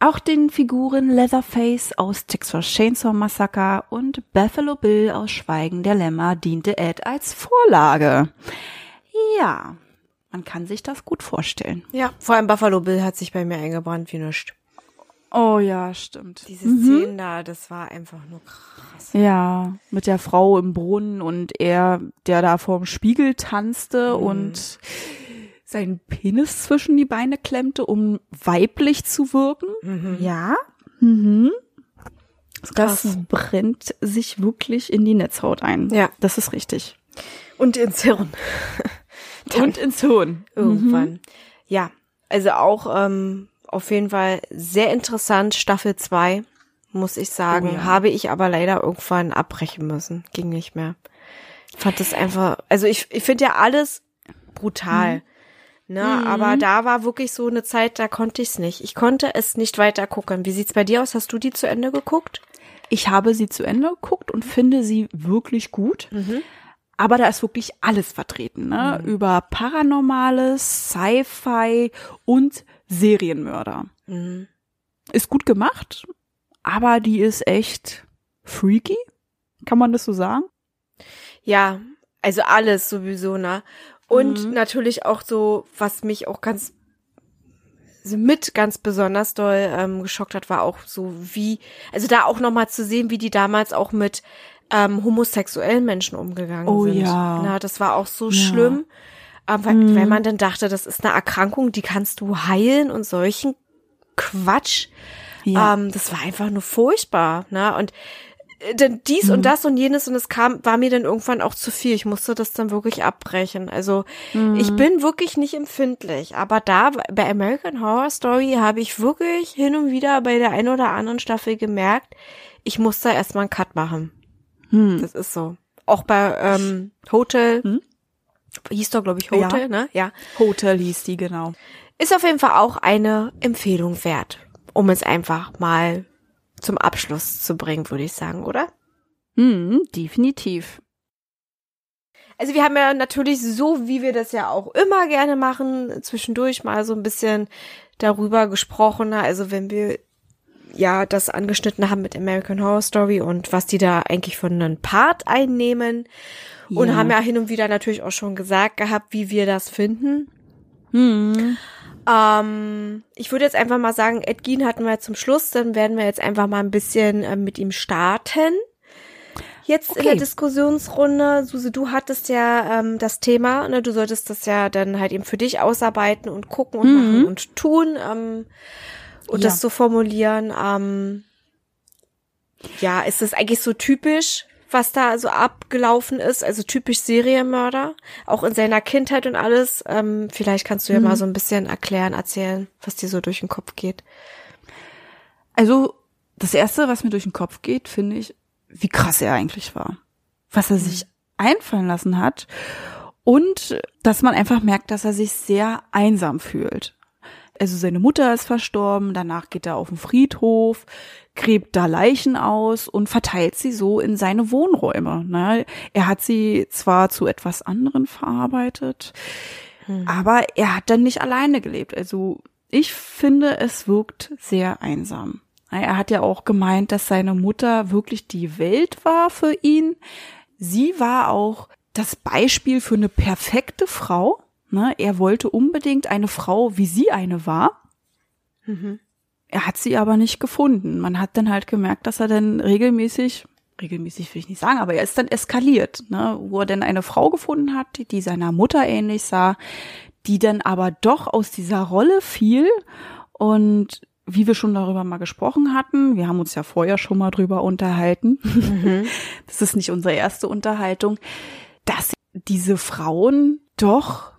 Auch den Figuren Leatherface aus Texas Chainsaw Massacre und Buffalo Bill aus Schweigen der Lämmer diente Ed als Vorlage. Ja, man kann sich das gut vorstellen. Ja, vor allem Buffalo Bill hat sich bei mir eingebrannt wie nichts. Oh ja, stimmt. Diese Szenen da, das war einfach nur krass. Ja, mit der Frau im Brunnen und er, der da vorm Spiegel tanzte Mhm. und seinen Penis zwischen die Beine klemmte, um weiblich zu wirken. Ja. Mhm. Das krass. brennt sich wirklich in die Netzhaut ein. Ja. Das ist richtig. Und ins Hirn. Dann Und ins Hirn. irgendwann. Ja, also auch ähm, auf jeden Fall sehr interessant, Staffel 2, muss ich sagen. Oh ja. Habe ich aber leider irgendwann abbrechen müssen. Ging nicht mehr. Ich fand das einfach, also ich, ich finde ja alles brutal. Ne, aber da war wirklich so eine Zeit, da konnte ich es nicht. Ich konnte es nicht weiter gucken. Wie sieht's bei dir aus? Hast du die zu Ende geguckt? Ich habe sie zu Ende geguckt und finde sie wirklich gut. Aber da ist wirklich alles vertreten, ne? Über Paranormales, Sci-Fi und Serienmörder. Ist gut gemacht, aber die ist echt freaky. Kann man das so sagen? Ja, also alles sowieso, ne? Und natürlich auch so, was mich auch ganz mit ganz besonders doll ähm, geschockt hat, war auch so wie, also da auch nochmal zu sehen, wie die damals auch mit ähm, homosexuellen Menschen umgegangen Oh sind. ja. Na, das war auch so Ja. schlimm, ähm, weil, weil man dann dachte, das ist eine Erkrankung, die kannst du heilen und solchen Quatsch. Ja. Ähm, das war einfach nur furchtbar, ne? Und äh, dann dies Mhm. und das und jenes und es kam, war mir dann irgendwann auch zu viel. Ich musste das dann wirklich abbrechen. Also Mhm. ich bin wirklich nicht empfindlich, aber da bei American Horror Story habe ich wirklich hin und wieder bei der einen oder anderen Staffel gemerkt, ich muss da erstmal einen Cut machen. Hm. Das ist so. Auch bei ähm, Hotel, Hm? hieß doch glaube ich Ja. Hotel, ne? Ja. Hotel hieß die, genau. Ist auf jeden Fall auch eine Empfehlung wert, um es einfach mal zum Abschluss zu bringen, würde ich sagen, oder? Hm, definitiv. Also wir haben ja natürlich so, wie wir das ja auch immer gerne machen, zwischendurch mal so ein bisschen darüber gesprochen. Also wenn wir ja das angeschnitten haben mit American Horror Story und was die da eigentlich von einem Part einnehmen. Und Ja. haben ja hin und wieder natürlich auch schon gesagt gehabt, wie wir das finden. Hm. Ähm, ich würde jetzt einfach mal sagen, Ed Gein hatten wir zum Schluss, dann werden wir jetzt einfach mal ein bisschen äh, mit ihm starten. Jetzt in der Okay. Diskussionsrunde, Suse, du hattest ja ähm, das Thema, ne, du solltest das ja dann halt eben für dich ausarbeiten und gucken und Mhm. machen und tun ähm, und Ja. das so formulieren. Ähm, ja, ist das eigentlich so typisch, was da so abgelaufen ist? Also typisch Serienmörder, auch in seiner Kindheit und alles. Ähm, vielleicht kannst du ja Mhm. mal so ein bisschen erklären, erzählen, was dir so durch den Kopf geht. Also, das erste, was mir durch den Kopf geht, finde ich, wie krass er eigentlich war. Was er sich einfallen lassen hat. Und dass man einfach merkt, dass er sich sehr einsam fühlt. Also seine Mutter ist verstorben, danach geht er auf den Friedhof, gräbt da Leichen aus und verteilt sie so in seine Wohnräume. Ne? Er hat sie zwar zu etwas anderen verarbeitet, aber er hat dann nicht alleine gelebt. Also ich finde, es wirkt sehr einsam. Er hat ja auch gemeint, dass seine Mutter wirklich die Welt war für ihn. Sie war auch das Beispiel für eine perfekte Frau. Ne? Er wollte unbedingt eine Frau, wie sie eine war. Er hat sie aber nicht gefunden. Man hat dann halt gemerkt, dass er dann regelmäßig, regelmäßig will ich nicht sagen, aber er ist dann eskaliert, ne? wo er dann eine Frau gefunden hat, die, die seiner Mutter ähnlich sah, die dann aber doch aus dieser Rolle fiel und wie wir schon darüber mal gesprochen hatten, wir haben uns ja vorher schon mal drüber unterhalten, das ist nicht unsere erste Unterhaltung, dass diese Frauen doch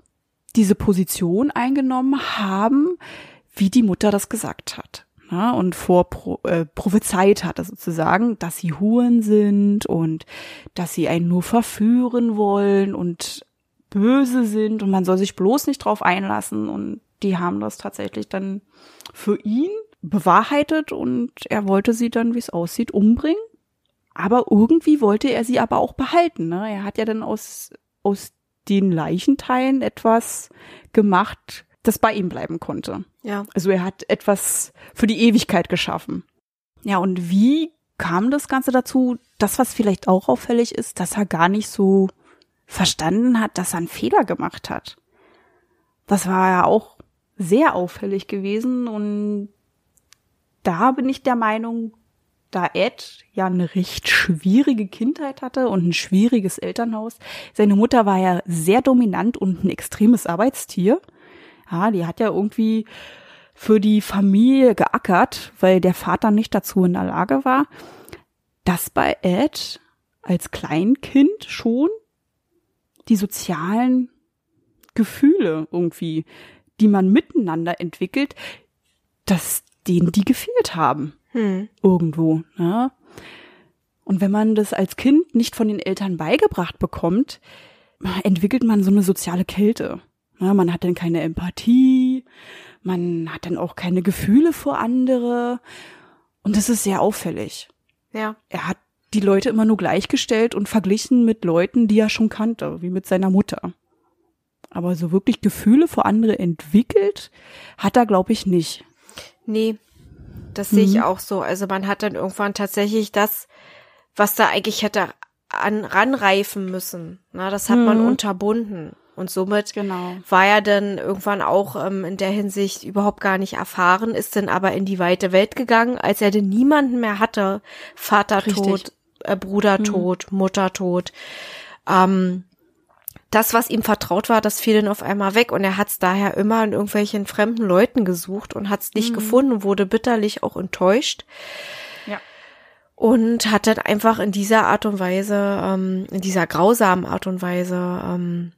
diese Position eingenommen haben, wie die Mutter das gesagt hat. Ja, und vor äh, prophezeit hatte sozusagen, dass sie Huren sind und dass sie einen nur verführen wollen und böse sind und man soll sich bloß nicht drauf einlassen und die haben das tatsächlich dann für ihn bewahrheitet und er wollte sie dann, wie es aussieht, umbringen. Aber irgendwie wollte er sie aber auch behalten. Ne? Er hat ja dann aus, aus den Leichenteilen etwas gemacht, das bei ihm bleiben konnte. Ja. Also er hat etwas für die Ewigkeit geschaffen. Ja, und wie kam das Ganze dazu? Das, was vielleicht auch auffällig ist, dass er gar nicht so verstanden hat, dass er einen Fehler gemacht hat. Das war ja auch sehr auffällig gewesen und da bin ich der Meinung, da Ed ja eine recht schwierige Kindheit hatte und ein schwieriges Elternhaus. Seine Mutter war ja sehr dominant und ein extremes Arbeitstier. Ja, die hat ja irgendwie für die Familie geackert, weil der Vater nicht dazu in der Lage war. dass bei Ed als Kleinkind schon die sozialen Gefühle irgendwie, die man miteinander entwickelt, dass denen die gefehlt haben. Hm. Irgendwo. Ja. Und wenn man das als Kind nicht von den Eltern beigebracht bekommt, entwickelt man so eine soziale Kälte. Ja, man hat dann keine Empathie, man hat dann auch keine Gefühle vor andere. Und das ist sehr auffällig. Ja. Er hat die Leute immer nur gleichgestellt und verglichen mit Leuten, die er schon kannte, wie mit seiner Mutter. Aber so wirklich Gefühle vor andere entwickelt hat er, glaube ich, nicht. Nee, das sehe ich Mhm. auch so. Also man hat dann irgendwann tatsächlich das, was da eigentlich hätte an, ranreifen müssen. Na, das hat man Mhm. unterbunden. Und somit Genau. war er dann irgendwann auch ähm, in der Hinsicht überhaupt gar nicht erfahren, ist dann aber in die weite Welt gegangen, als er denn niemanden mehr hatte. Vater Richtig. tot, äh, Bruder Mhm. tot, Mutter tot. Ähm, das, was ihm vertraut war, das fiel dann auf einmal weg und er hat es daher immer in irgendwelchen fremden Leuten gesucht und hat es nicht Mhm. gefunden und wurde bitterlich auch enttäuscht. Ja. Und hat dann einfach in dieser Art und Weise, ähm, in dieser grausamen Art und Weise ähm,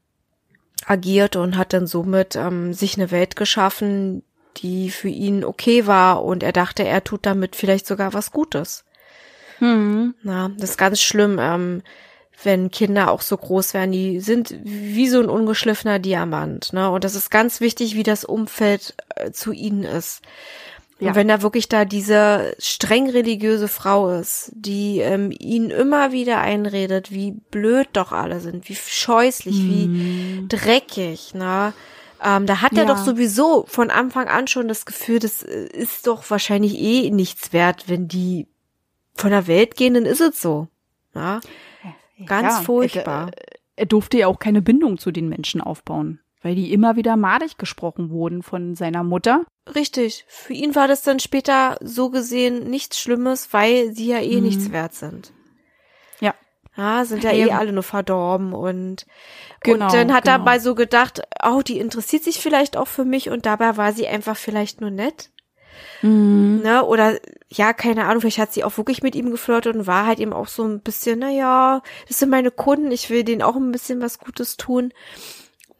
agiert und hat dann somit ähm, sich eine Welt geschaffen, die für ihn okay war und er dachte, er tut damit vielleicht sogar was Gutes. Mhm. Na, das ist ganz schlimm, ähm, wenn Kinder auch so groß werden. Die sind wie so ein ungeschliffener Diamant. Ne? Und das ist ganz wichtig, wie das Umfeld äh, zu ihnen ist. Ja. Und wenn da wirklich da diese streng religiöse Frau ist, die ähm, ihnen immer wieder einredet, wie blöd doch alle sind, wie scheußlich, wie dreckig, ne? Ähm, da hat er Ja. doch sowieso von Anfang an schon das Gefühl, das äh, ist doch wahrscheinlich eh nichts wert, wenn die von der Welt gehen, dann ist es so. Ja? Ganz Ja, furchtbar. Er, er durfte ja auch keine Bindung zu den Menschen aufbauen, weil die immer wieder madig gesprochen wurden von seiner Mutter. Richtig. Für ihn war das dann später so gesehen nichts Schlimmes, weil sie ja eh Mhm. nichts wert sind. Ja. Ja, sind ja eh eben. alle nur verdorben und Genau, und dann hat er genau. mal so gedacht, oh, die interessiert sich vielleicht auch für mich und dabei war sie einfach vielleicht nur nett. Mhm. Ne? Oder ja, keine Ahnung, vielleicht hat sie auch wirklich mit ihm geflirtet und war halt eben auch so ein bisschen, na ja, das sind meine Kunden, ich will denen auch ein bisschen was Gutes tun.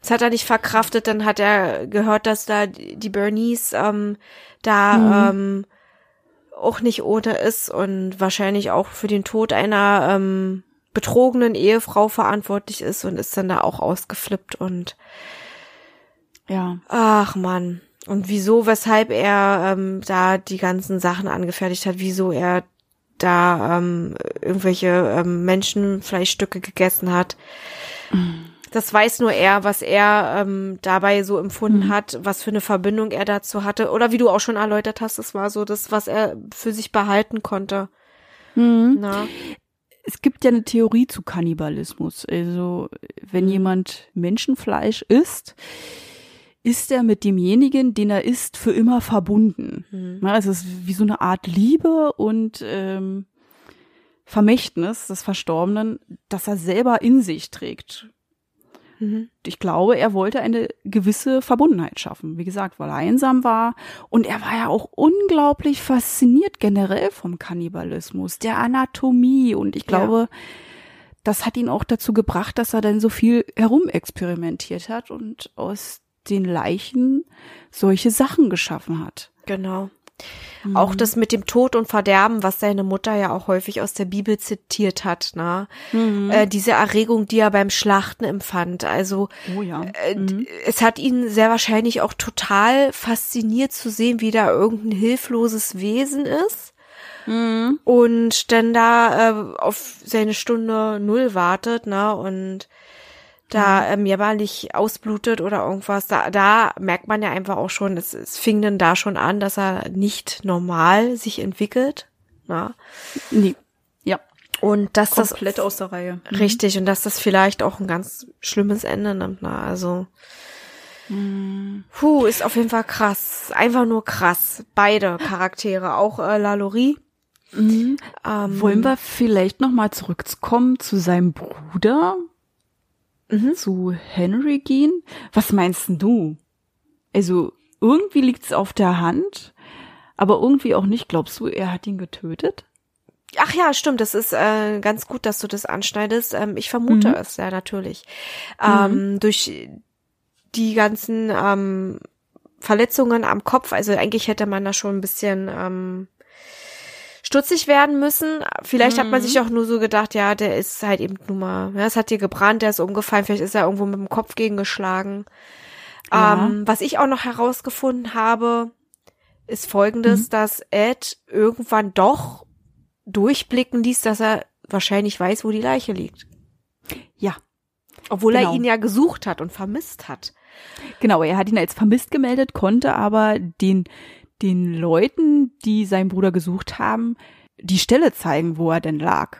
Das hat er nicht verkraftet, dann hat er gehört, dass da die Bernice ähm, da ähm, auch nicht ohne ist und wahrscheinlich auch für den Tod einer ähm, betrogenen Ehefrau verantwortlich ist und ist dann da auch ausgeflippt und Ja. Ach Mann. Und wieso, weshalb er ähm, da die ganzen Sachen angefertigt hat, wieso er da ähm, irgendwelche ähm, Menschenfleischstücke gegessen hat. Das weiß nur er, was er ähm, dabei so empfunden hat, was für eine Verbindung er dazu hatte. Oder wie du auch schon erläutert hast, das war so das, was er für sich behalten konnte. Mhm. Na? Es gibt ja eine Theorie zu Kannibalismus. Also, wenn jemand Menschenfleisch isst, ist er mit demjenigen, den er isst, für immer verbunden. Hm. Ja, es ist wie so eine Art Liebe und ähm, Vermächtnis des Verstorbenen, das er selber in sich trägt. Mhm. Ich glaube, er wollte eine gewisse Verbundenheit schaffen. Wie gesagt, weil er einsam war. Und er war ja auch unglaublich fasziniert generell vom Kannibalismus, der Anatomie. Und ich glaube, das hat ihn auch dazu gebracht, dass er dann so viel herumexperimentiert hat und aus den Leichen solche Sachen geschaffen hat. Genau. Auch das mit dem Tod und Verderben, was seine Mutter ja auch häufig aus der Bibel zitiert hat, ne? Mhm. Äh, diese Erregung, die er beim Schlachten empfand. Also Oh ja. äh, Mhm. es hat ihn sehr wahrscheinlich auch total fasziniert zu sehen, wie da irgendein hilfloses Wesen ist Mhm. und dann da äh, auf seine Stunde Null wartet, ne? Und da ähm, jämmerlich ausblutet oder irgendwas, da, da merkt man ja einfach auch schon, es, es fing dann da schon an, dass er nicht normal sich entwickelt. Ne? Nee. Ja. Und dass das Komplett aus der Reihe. richtig und dass das vielleicht auch ein ganz schlimmes Ende nimmt. Ne? Also Puh, ist auf jeden Fall krass. Einfach nur krass. Beide Charaktere, auch äh, Lalaurie. Mhm. Ähm, Wollen wir vielleicht noch mal zurückkommen zu seinem Bruder, Mhm. zu Henry gehen? Was meinst denn du? Also irgendwie liegt's auf der Hand, aber irgendwie auch nicht. Glaubst du, er hat ihn getötet? Ach ja, stimmt. Das ist äh, ganz gut, dass du das anschneidest. Ähm, ich vermute Mhm. es ja natürlich. Ähm, durch die ganzen ähm, Verletzungen am Kopf. Also eigentlich hätte man da schon ein bisschen ähm, stutzig werden müssen. Vielleicht hat man Mhm. sich auch nur so gedacht, ja, der ist halt eben nur mal, ja, es hat dir gebrannt, der ist umgefallen, vielleicht ist er irgendwo mit dem Kopf gegengeschlagen. Ja. Ähm, was ich auch noch herausgefunden habe, ist folgendes, Mhm. dass Ed irgendwann doch durchblicken ließ, dass er wahrscheinlich weiß, wo die Leiche liegt. Ja, Obwohl Genau. er ihn ja gesucht hat und vermisst hat. genau. Er hat ihn als vermisst gemeldet, konnte aber den den Leuten, die seinen Bruder gesucht haben, die Stelle zeigen, wo er denn lag.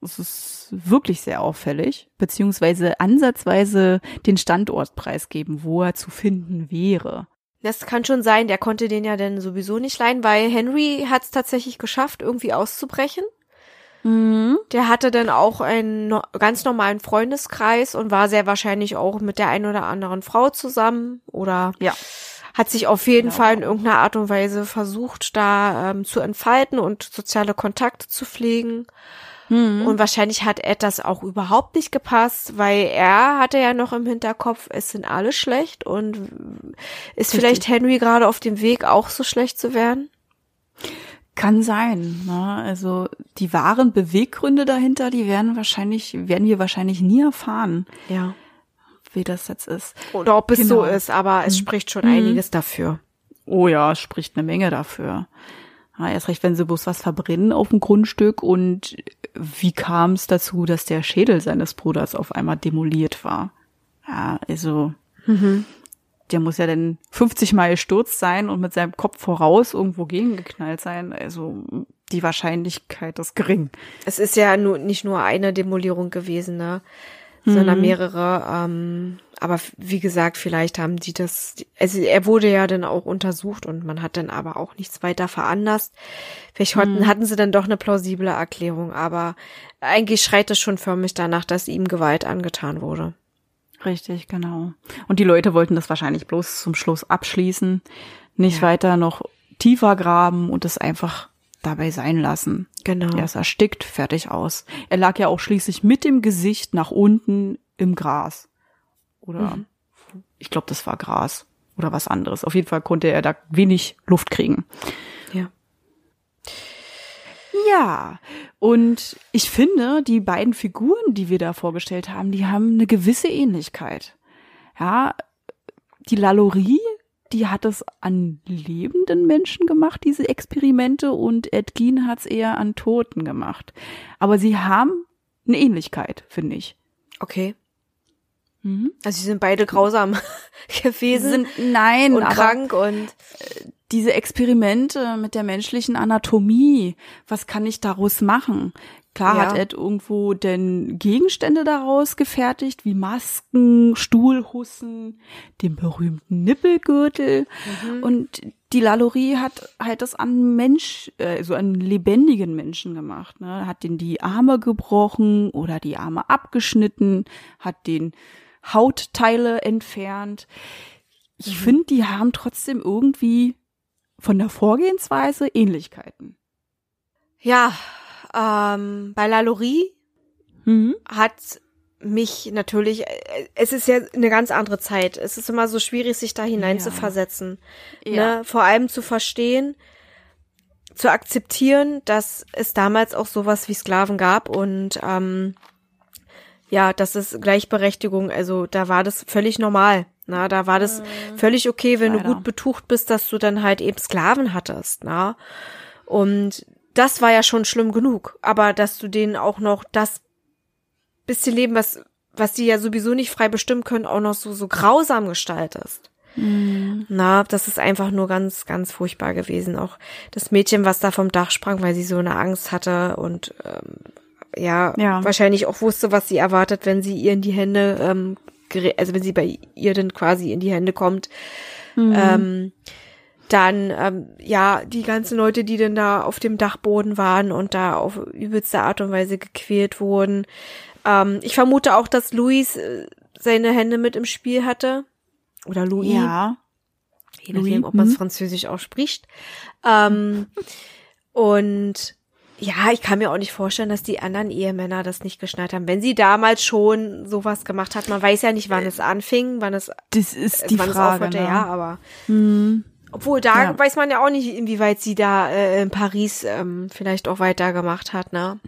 Das ist wirklich sehr auffällig, beziehungsweise ansatzweise den Standort preisgeben, wo er zu finden wäre. Das kann schon sein, der konnte den ja dann sowieso nicht leihen, weil Henry hat es tatsächlich geschafft, irgendwie auszubrechen. Mhm. Der hatte dann auch einen no ganz normalen Freundeskreis und war sehr wahrscheinlich auch mit der einen oder anderen Frau zusammen oder Ja. Hat sich auf jeden Genau. Fall in irgendeiner Art und Weise versucht, da ähm, zu entfalten und soziale Kontakte zu pflegen. Mhm. Und wahrscheinlich hat Ed das auch überhaupt nicht gepasst, weil er hatte ja noch im Hinterkopf, es sind alle schlecht und ist Richtig. vielleicht Henry gerade auf dem Weg, auch so schlecht zu werden? Kann sein. Ne? Also die wahren Beweggründe dahinter, die werden wahrscheinlich, werden wir wahrscheinlich nie erfahren, Ja. Wie das jetzt ist. Oder ob es Genau. so ist, aber es spricht schon Mhm. einiges dafür. Oh ja, es spricht eine Menge dafür. Ja, erst recht, wenn sie bloß was verbrennen auf dem Grundstück und wie kam es dazu, dass der Schädel seines Bruders auf einmal demoliert war? Ja, also der muss ja dann 50 Mal gestürzt sein und mit seinem Kopf voraus irgendwo gegengeknallt sein. Also die Wahrscheinlichkeit ist gering. Es ist ja nur, nicht nur eine Demolierung gewesen, ne? Sondern Mhm. mehrere. Ähm, aber wie gesagt, vielleicht haben die das, also er wurde ja dann auch untersucht und man hat dann aber auch nichts weiter veranlasst. Vielleicht Mhm. hatten, hatten sie dann doch eine plausible Erklärung, aber eigentlich schreit es schon förmlich danach, dass ihm Gewalt angetan wurde. Richtig, genau. Und die Leute wollten das wahrscheinlich bloß zum Schluss abschließen, nicht Ja. weiter noch tiefer graben und es einfach dabei sein lassen. Genau. Er ist erstickt, fertig aus. Er lag ja auch schließlich mit dem Gesicht nach unten im Gras. Oder Mhm. ich glaube, das war Gras oder was anderes. Auf jeden Fall konnte er da wenig Luft kriegen. Ja. Ja, und ich finde, die beiden Figuren, die wir da vorgestellt haben, die haben eine gewisse Ähnlichkeit. Ja, die Lalaurie, die hat es an lebenden Menschen gemacht, diese Experimente, und Ed Gein hat es eher an Toten gemacht. Aber sie haben eine Ähnlichkeit, finde ich. Okay. Mhm. Also sie sind beide grausam gewesen nein, und krank und diese Experimente mit der menschlichen Anatomie, was kann ich daraus machen? Klar Ja. hat Ed irgendwo denn Gegenstände daraus gefertigt, wie Masken, Stuhlhussen, den berühmten Nippelgürtel. Und die Lalaurie hat halt das an Mensch, äh, also an lebendigen Menschen gemacht. Ne? Hat den die Arme gebrochen oder die Arme abgeschnitten, hat den Hautteile entfernt. Ich finde, die haben trotzdem irgendwie von der Vorgehensweise Ähnlichkeiten. ja, ähm, bei Lalaurie Mhm. hat mich natürlich, äh, es ist ja eine ganz andere Zeit. Es ist immer so schwierig, sich da hinein Ja. zu versetzen. Ja. Ne? Vor allem zu verstehen, zu akzeptieren, dass es damals auch sowas wie Sklaven gab und ähm, ja, das ist Gleichberechtigung, also da war das völlig normal. Na, da war das mhm. völlig okay, wenn Leider. du gut betucht bist, dass du dann halt eben Sklaven hattest, na. Und das war ja schon schlimm genug, aber dass du denen auch noch das bisschen Leben, was was die ja sowieso nicht frei bestimmen können, auch noch so so grausam gestaltest. Mhm. Na, das ist einfach nur ganz, ganz furchtbar gewesen. Auch das Mädchen, was da vom Dach sprang, weil sie so eine Angst hatte und ähm, ja, ja, wahrscheinlich auch wusste, was sie erwartet, wenn sie ihr in die Hände, ähm, also wenn sie bei ihr dann quasi in die Hände kommt. Mhm. Ähm, dann, ähm, ja, die ganzen Leute, die denn da auf dem Dachboden waren und da auf übelste Art und Weise gequält wurden. Ähm, ich vermute auch, dass Luis äh, seine Hände mit im Spiel hatte. Oder Louis. Ja. Je nachdem, ob man es hm. französisch ausspricht. Ähm, und ja, ich kann mir auch nicht vorstellen, dass die anderen Ehemänner das nicht geschnallt haben. Wenn sie damals schon sowas gemacht hat, man weiß ja nicht, wann es anfing, wann es, das ist die wann Frage, es aufhörte, ne? ja, aber hm. Obwohl da ja. weiß man ja auch nicht, inwieweit sie da äh, in Paris ähm, vielleicht auch weitergemacht hat, ne?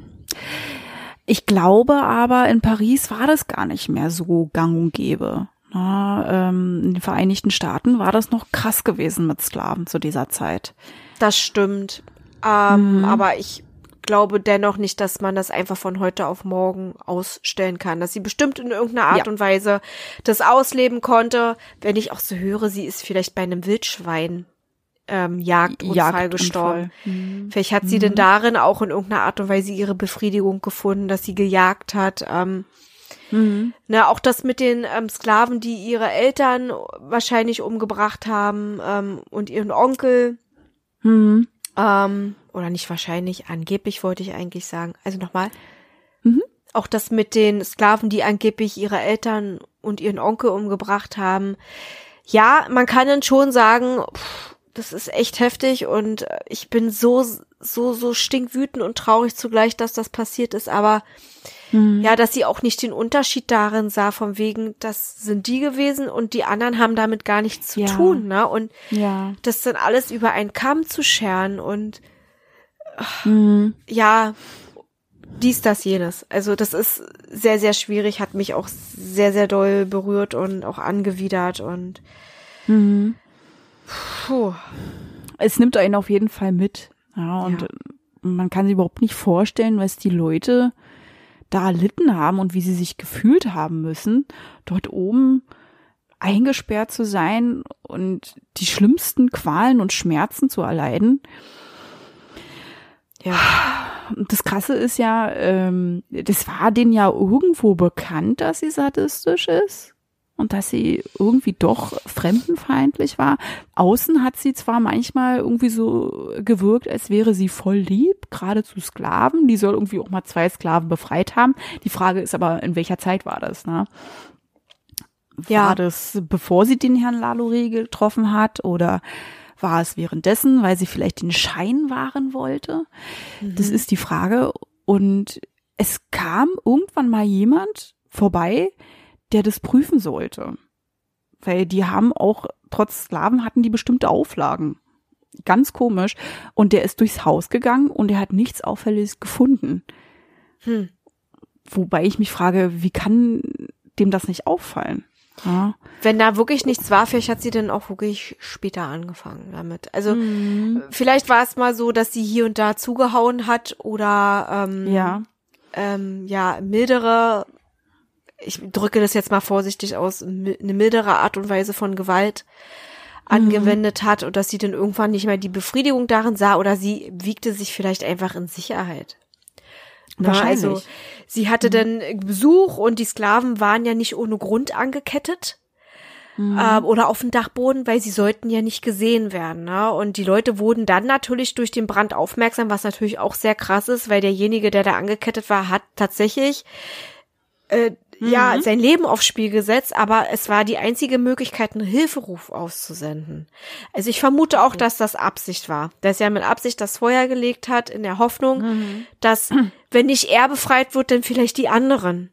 Ich glaube aber, in Paris war das gar nicht mehr so gang und gäbe. Na, ähm, in den Vereinigten Staaten war das noch krass gewesen mit Sklaven zu dieser Zeit. Das stimmt. Ähm, mhm. Aber ich glaube dennoch nicht, dass man das einfach von heute auf morgen ausstellen kann. Dass sie bestimmt in irgendeiner Art ja. und Weise das ausleben konnte. Wenn ich auch so höre, sie ist vielleicht bei einem Wildschwein ähm, Jagdunfall, Jagdunfall gestorben. Mhm. Vielleicht hat sie mhm. denn darin auch in irgendeiner Art und Weise ihre Befriedigung gefunden, dass sie gejagt hat. Ähm, Mhm. Na, auch das mit den ähm, Sklaven, die ihre Eltern wahrscheinlich umgebracht haben ähm, und ihren Onkel. Mhm. Ähm, oder nicht wahrscheinlich, angeblich wollte ich eigentlich sagen. Also nochmal. Mhm. Auch das mit den Sklaven, die angeblich ihre Eltern und ihren Onkel umgebracht haben. Ja, man kann dann schon sagen, pff, das ist echt heftig und ich bin so, so, so stinkwütend und traurig zugleich, dass das passiert ist, aber Mhm. Ja, dass sie auch nicht den Unterschied darin sah, von wegen, das sind die gewesen und die anderen haben damit gar nichts zu ja. tun, ne? Und ja. das dann alles über einen Kamm zu scheren und mhm. ja, dies, das, jenes. Also das ist sehr, sehr schwierig, hat mich auch sehr, sehr doll berührt und auch angewidert und mhm. puh. es nimmt einen auf jeden Fall mit. Ja, und ja. man kann sich überhaupt nicht vorstellen, was die Leute da erlitten haben und wie sie sich gefühlt haben müssen, dort oben eingesperrt zu sein und die schlimmsten Qualen und Schmerzen zu erleiden. Ja. Das Krasse ist ja, ähm, das war denen ja irgendwo bekannt, dass sie sadistisch ist und dass sie irgendwie doch fremdenfeindlich war. Außen hat sie zwar manchmal irgendwie so gewirkt, als wäre sie voll lieb, gerade zu Sklaven. Die soll irgendwie auch mal zwei Sklaven befreit haben. Die Frage ist aber, in welcher Zeit war das, ne? War ja. das, bevor sie den Herrn Lalaurie getroffen hat oder war es währenddessen, weil sie vielleicht den Schein wahren wollte? Mhm. Das ist die Frage. Und es kam irgendwann mal jemand vorbei, der das prüfen sollte. Weil die haben auch, trotz Sklaven hatten die bestimmte Auflagen. Ganz komisch. Und der ist durchs Haus gegangen und er hat nichts Auffälliges gefunden. Hm. Wobei ich mich frage, wie kann dem das nicht auffallen? Ja. Wenn da wirklich nichts war, vielleicht hat sie dann auch wirklich später angefangen damit. Also mhm. vielleicht war es mal so, dass sie hier und da zugehauen hat oder ähm, ja. Ähm, ja mildere ich drücke das jetzt mal vorsichtig aus, eine mildere Art und Weise von Gewalt angewendet mhm. hat und dass sie dann irgendwann nicht mehr die Befriedigung darin sah oder sie wiegte sich vielleicht einfach in Sicherheit. Na, also sie hatte mhm. dann Besuch und die Sklaven waren ja nicht ohne Grund angekettet. Mhm. Ähm, oder auf dem Dachboden, weil sie sollten ja nicht gesehen werden. Ne? Und die Leute wurden dann natürlich durch den Brand aufmerksam, was natürlich auch sehr krass ist, weil derjenige, der da angekettet war, hat tatsächlich äh, ja, mhm. sein Leben aufs Spiel gesetzt, aber es war die einzige Möglichkeit, einen Hilferuf auszusenden. Also ich vermute auch, dass das Absicht war, dass er mit Absicht das Feuer gelegt hat, in der Hoffnung, mhm. dass, wenn nicht er befreit wird, dann vielleicht die anderen.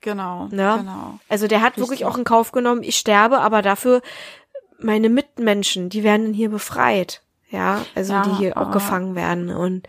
Genau, ne? genau. Also der hat Richtig. wirklich auch in Kauf genommen, ich sterbe, aber dafür meine Mitmenschen, die werden hier befreit. Ja, also Ja, die hier auch aber- gefangen werden und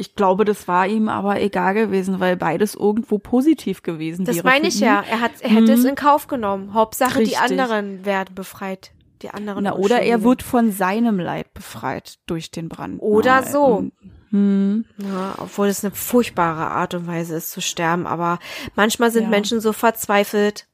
Ich glaube, das war ihm aber egal gewesen, weil beides irgendwo positiv gewesen das wäre. meine für ich ihn. ja. Er hat, er hätte es Mhm. in Kauf genommen. Hauptsache die Richtig. anderen werden befreit. Die anderen. Na, oder er wird von seinem Leib befreit durch den Brand. Oder so. Hm. Ja, obwohl es eine furchtbare Art und Weise ist zu sterben. Aber manchmal sind Ja. Menschen so verzweifelt,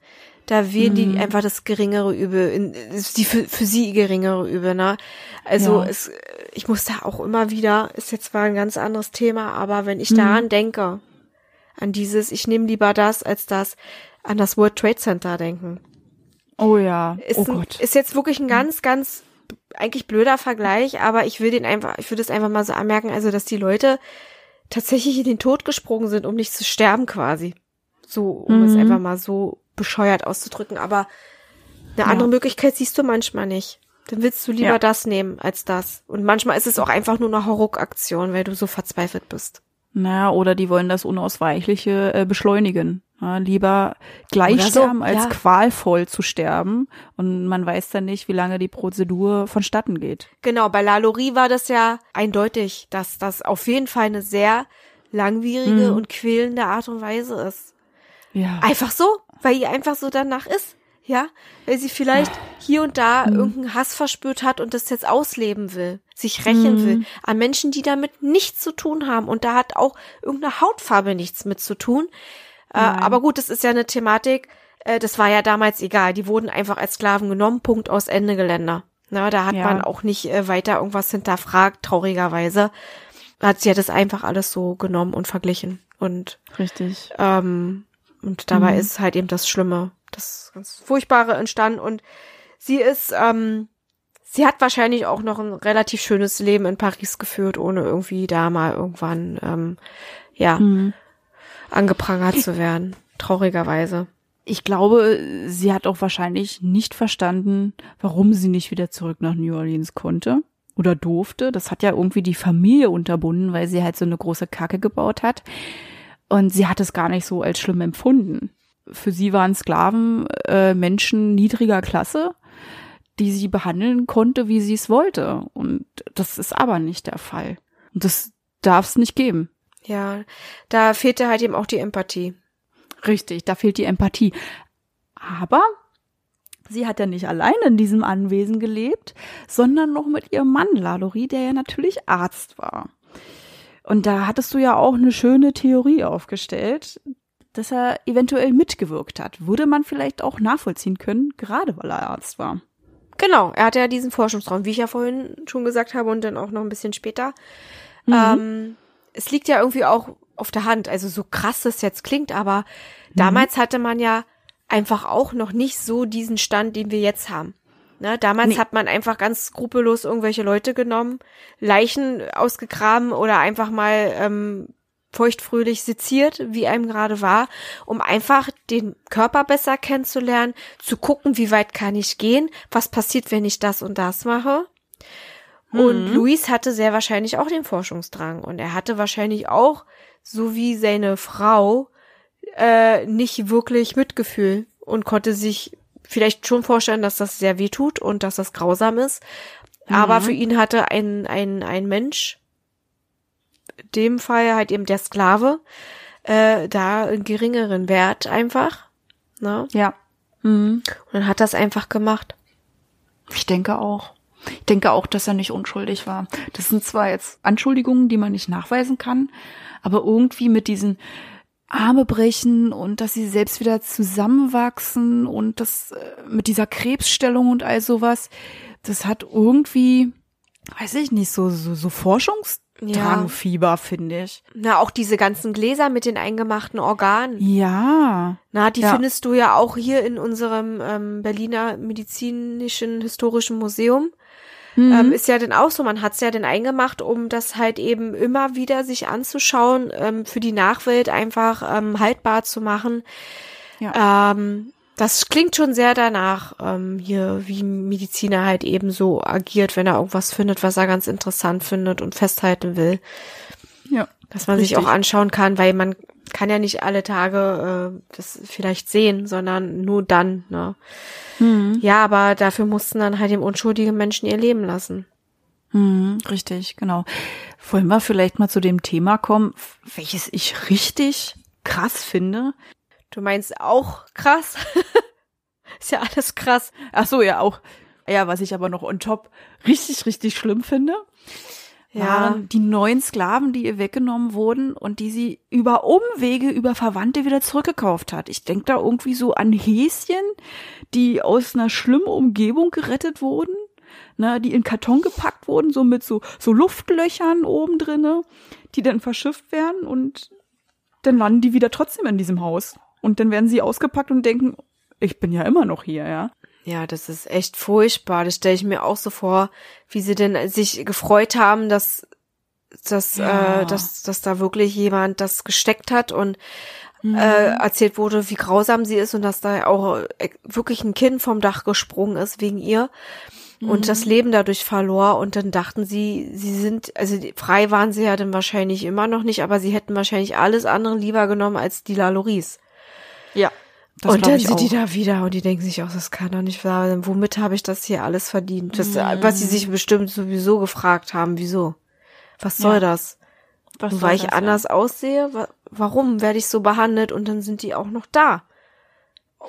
da wählen die Mhm. einfach das geringere Übel, die für, für sie geringere Übel, ne? Also Ja. es, ich muss da auch immer wieder, ist jetzt zwar ein ganz anderes Thema, aber wenn ich Mhm. daran denke, an dieses, ich nehme lieber das als das, an das World Trade Center denken. Oh ja. Ist, oh ein, Gott. ist jetzt wirklich ein ganz, ganz eigentlich blöder Vergleich, aber ich will den einfach, ich würde es einfach mal so anmerken, also dass die Leute tatsächlich in den Tod gesprungen sind, um nicht zu sterben quasi. So, um es Mhm. einfach mal so bescheuert auszudrücken, aber eine Ja. andere Möglichkeit siehst du manchmal nicht. Dann willst du lieber Ja. das nehmen als das. Und manchmal ist es auch einfach nur eine Hauruck-Aktion, weil du so verzweifelt bist. Naja, oder die wollen das Unausweichliche äh, beschleunigen. Ja, lieber gleich Oder so, sterben, als ja. qualvoll zu sterben. Und man weiß dann nicht, wie lange die Prozedur vonstatten geht. Genau, bei Lalaurie war das ja eindeutig, dass das auf jeden Fall eine sehr langwierige Mhm. und quälende Art und Weise ist. Ja. Einfach so, weil ihr einfach so danach ist. Ja, weil sie vielleicht hier und da irgendeinen Hass verspürt hat und das jetzt ausleben will, sich rächen Mhm. will an Menschen, die damit nichts zu tun haben. Und da hat auch irgendeine Hautfarbe nichts mit zu tun. Äh, aber gut, das ist ja eine Thematik, äh, das war ja damals egal. Die wurden einfach als Sklaven genommen, Punkt aus Ende Geländer. Na, da hat Ja. man auch nicht äh, weiter irgendwas hinterfragt, traurigerweise. Hat sie ja das einfach alles so genommen und verglichen. Und Richtig. ähm, und dabei Mhm. ist halt eben das Schlimme, das ganz Furchtbare entstanden. Und sie ist, ähm, sie hat wahrscheinlich auch noch ein relativ schönes Leben in Paris geführt, ohne irgendwie da mal irgendwann, ähm, ja, Mhm. angeprangert zu werden. Traurigerweise. Ich glaube, sie hat auch wahrscheinlich nicht verstanden, warum sie nicht wieder zurück nach New Orleans konnte oder durfte. Das hat ja irgendwie die Familie unterbunden, weil sie halt so eine große Kacke gebaut hat. Und sie hat es gar nicht so als schlimm empfunden. Für sie waren Sklaven äh, Menschen niedriger Klasse, die sie behandeln konnte, wie sie es wollte. Und das ist aber nicht der Fall. Und das darf es nicht geben. Ja, da fehlte halt eben auch die Empathie. Richtig, da fehlt die Empathie. Aber sie hat ja nicht allein in diesem Anwesen gelebt, sondern noch mit ihrem Mann Lalaurie, der ja natürlich Arzt war. Und da hattest du ja auch eine schöne Theorie aufgestellt, dass er eventuell mitgewirkt hat. Würde man vielleicht auch nachvollziehen können, gerade weil er Arzt war. Genau, er hatte ja diesen Forschungsraum, wie ich ja vorhin schon gesagt habe und dann auch noch ein bisschen später. Mhm. Ähm, es liegt ja irgendwie auch auf der Hand, also so krass es jetzt klingt, aber Mhm. damals hatte man ja einfach auch noch nicht so diesen Stand, den wir jetzt haben. Ne, damals Nee. hat man einfach ganz skrupellos irgendwelche Leute genommen, Leichen ausgegraben oder einfach mal ähm, feuchtfröhlich seziert, wie einem gerade war, um einfach den Körper besser kennenzulernen, zu gucken, wie weit kann ich gehen, was passiert, wenn ich das und das mache. Und Luis hatte sehr wahrscheinlich auch den Forschungsdrang und er hatte wahrscheinlich auch, so wie seine Frau, äh, nicht wirklich Mitgefühl und konnte sich vielleicht schon vorstellen, dass das sehr weh tut und dass das grausam ist. Aber für ihn hatte ein, ein, ein Mensch, dem Fall halt eben der Sklave, äh, da einen geringeren Wert einfach. Ne? Ja. Mhm. Und dann hat das einfach gemacht. Ich denke auch. Ich denke auch, dass er nicht unschuldig war. Das sind zwar jetzt Anschuldigungen, die man nicht nachweisen kann, aber irgendwie mit diesen Arme brechen und dass sie selbst wieder zusammenwachsen und das äh, mit dieser Krebsstellung und all sowas, das hat irgendwie, weiß ich nicht, so so, so Forschungsdrangfieber, finde ich. Na, auch diese ganzen Gläser mit den eingemachten Organen. Ja. Na, die Ja. findest du ja auch hier in unserem ähm, Berliner Medizinischen Historischen Museum. Mhm. Ähm, ist ja dann auch so, man hat's ja dann eingemacht, um das halt eben immer wieder sich anzuschauen, ähm, für die Nachwelt einfach ähm, haltbar zu machen. Ja. Ähm, das klingt schon sehr danach, ähm, hier, wie ein Mediziner halt eben so agiert, wenn er irgendwas findet, was er ganz interessant findet und festhalten will. ja. Dass man sich Richtig. auch anschauen kann, weil man kann ja nicht alle Tage äh, das vielleicht sehen, sondern nur dann. Ne? Mhm. Ja, aber dafür mussten dann halt eben unschuldige Menschen ihr Leben lassen. Hm, richtig, genau. Wollen wir vielleicht mal zu dem Thema kommen, welches ich richtig krass finde? Du meinst auch krass? ist ja alles krass. Ach so, ja auch. Ja, was ich aber noch on top richtig, richtig schlimm finde, Ja. waren die neuen Sklaven, die ihr weggenommen wurden und die sie über Umwege, über Verwandte wieder zurückgekauft hat. Ich denke da irgendwie so an Häschen, die aus einer schlimmen Umgebung gerettet wurden, ne, die in Karton gepackt wurden, so mit so, so Luftlöchern oben drinne, die dann verschifft werden und dann landen die wieder trotzdem in diesem Haus. Und dann werden sie ausgepackt und denken, ich bin ja immer noch hier, ja. Ja, das ist echt furchtbar. Das stelle ich mir auch so vor, wie sie denn sich gefreut haben, dass, dass, Ja. äh, dass, dass da wirklich jemand das gesteckt hat und Mhm. äh, erzählt wurde, wie grausam sie ist und dass da auch äh, wirklich ein Kind vom Dach gesprungen ist wegen ihr und das Leben dadurch verlor und dann dachten sie, sie sind, also frei waren sie ja dann wahrscheinlich immer noch nicht, aber sie hätten wahrscheinlich alles andere lieber genommen als die Laloris. Ja. und dann sind die da wieder und die denken sich auch, das kann doch nicht wahr sein. Womit habe ich das hier alles verdient? Das, Mhm. was sie sich bestimmt sowieso gefragt haben, wieso? Was soll Ja. das? Was soll weil ich das, anders aussehe? Wa- Warum werde ich so behandelt? Und dann sind die auch noch da.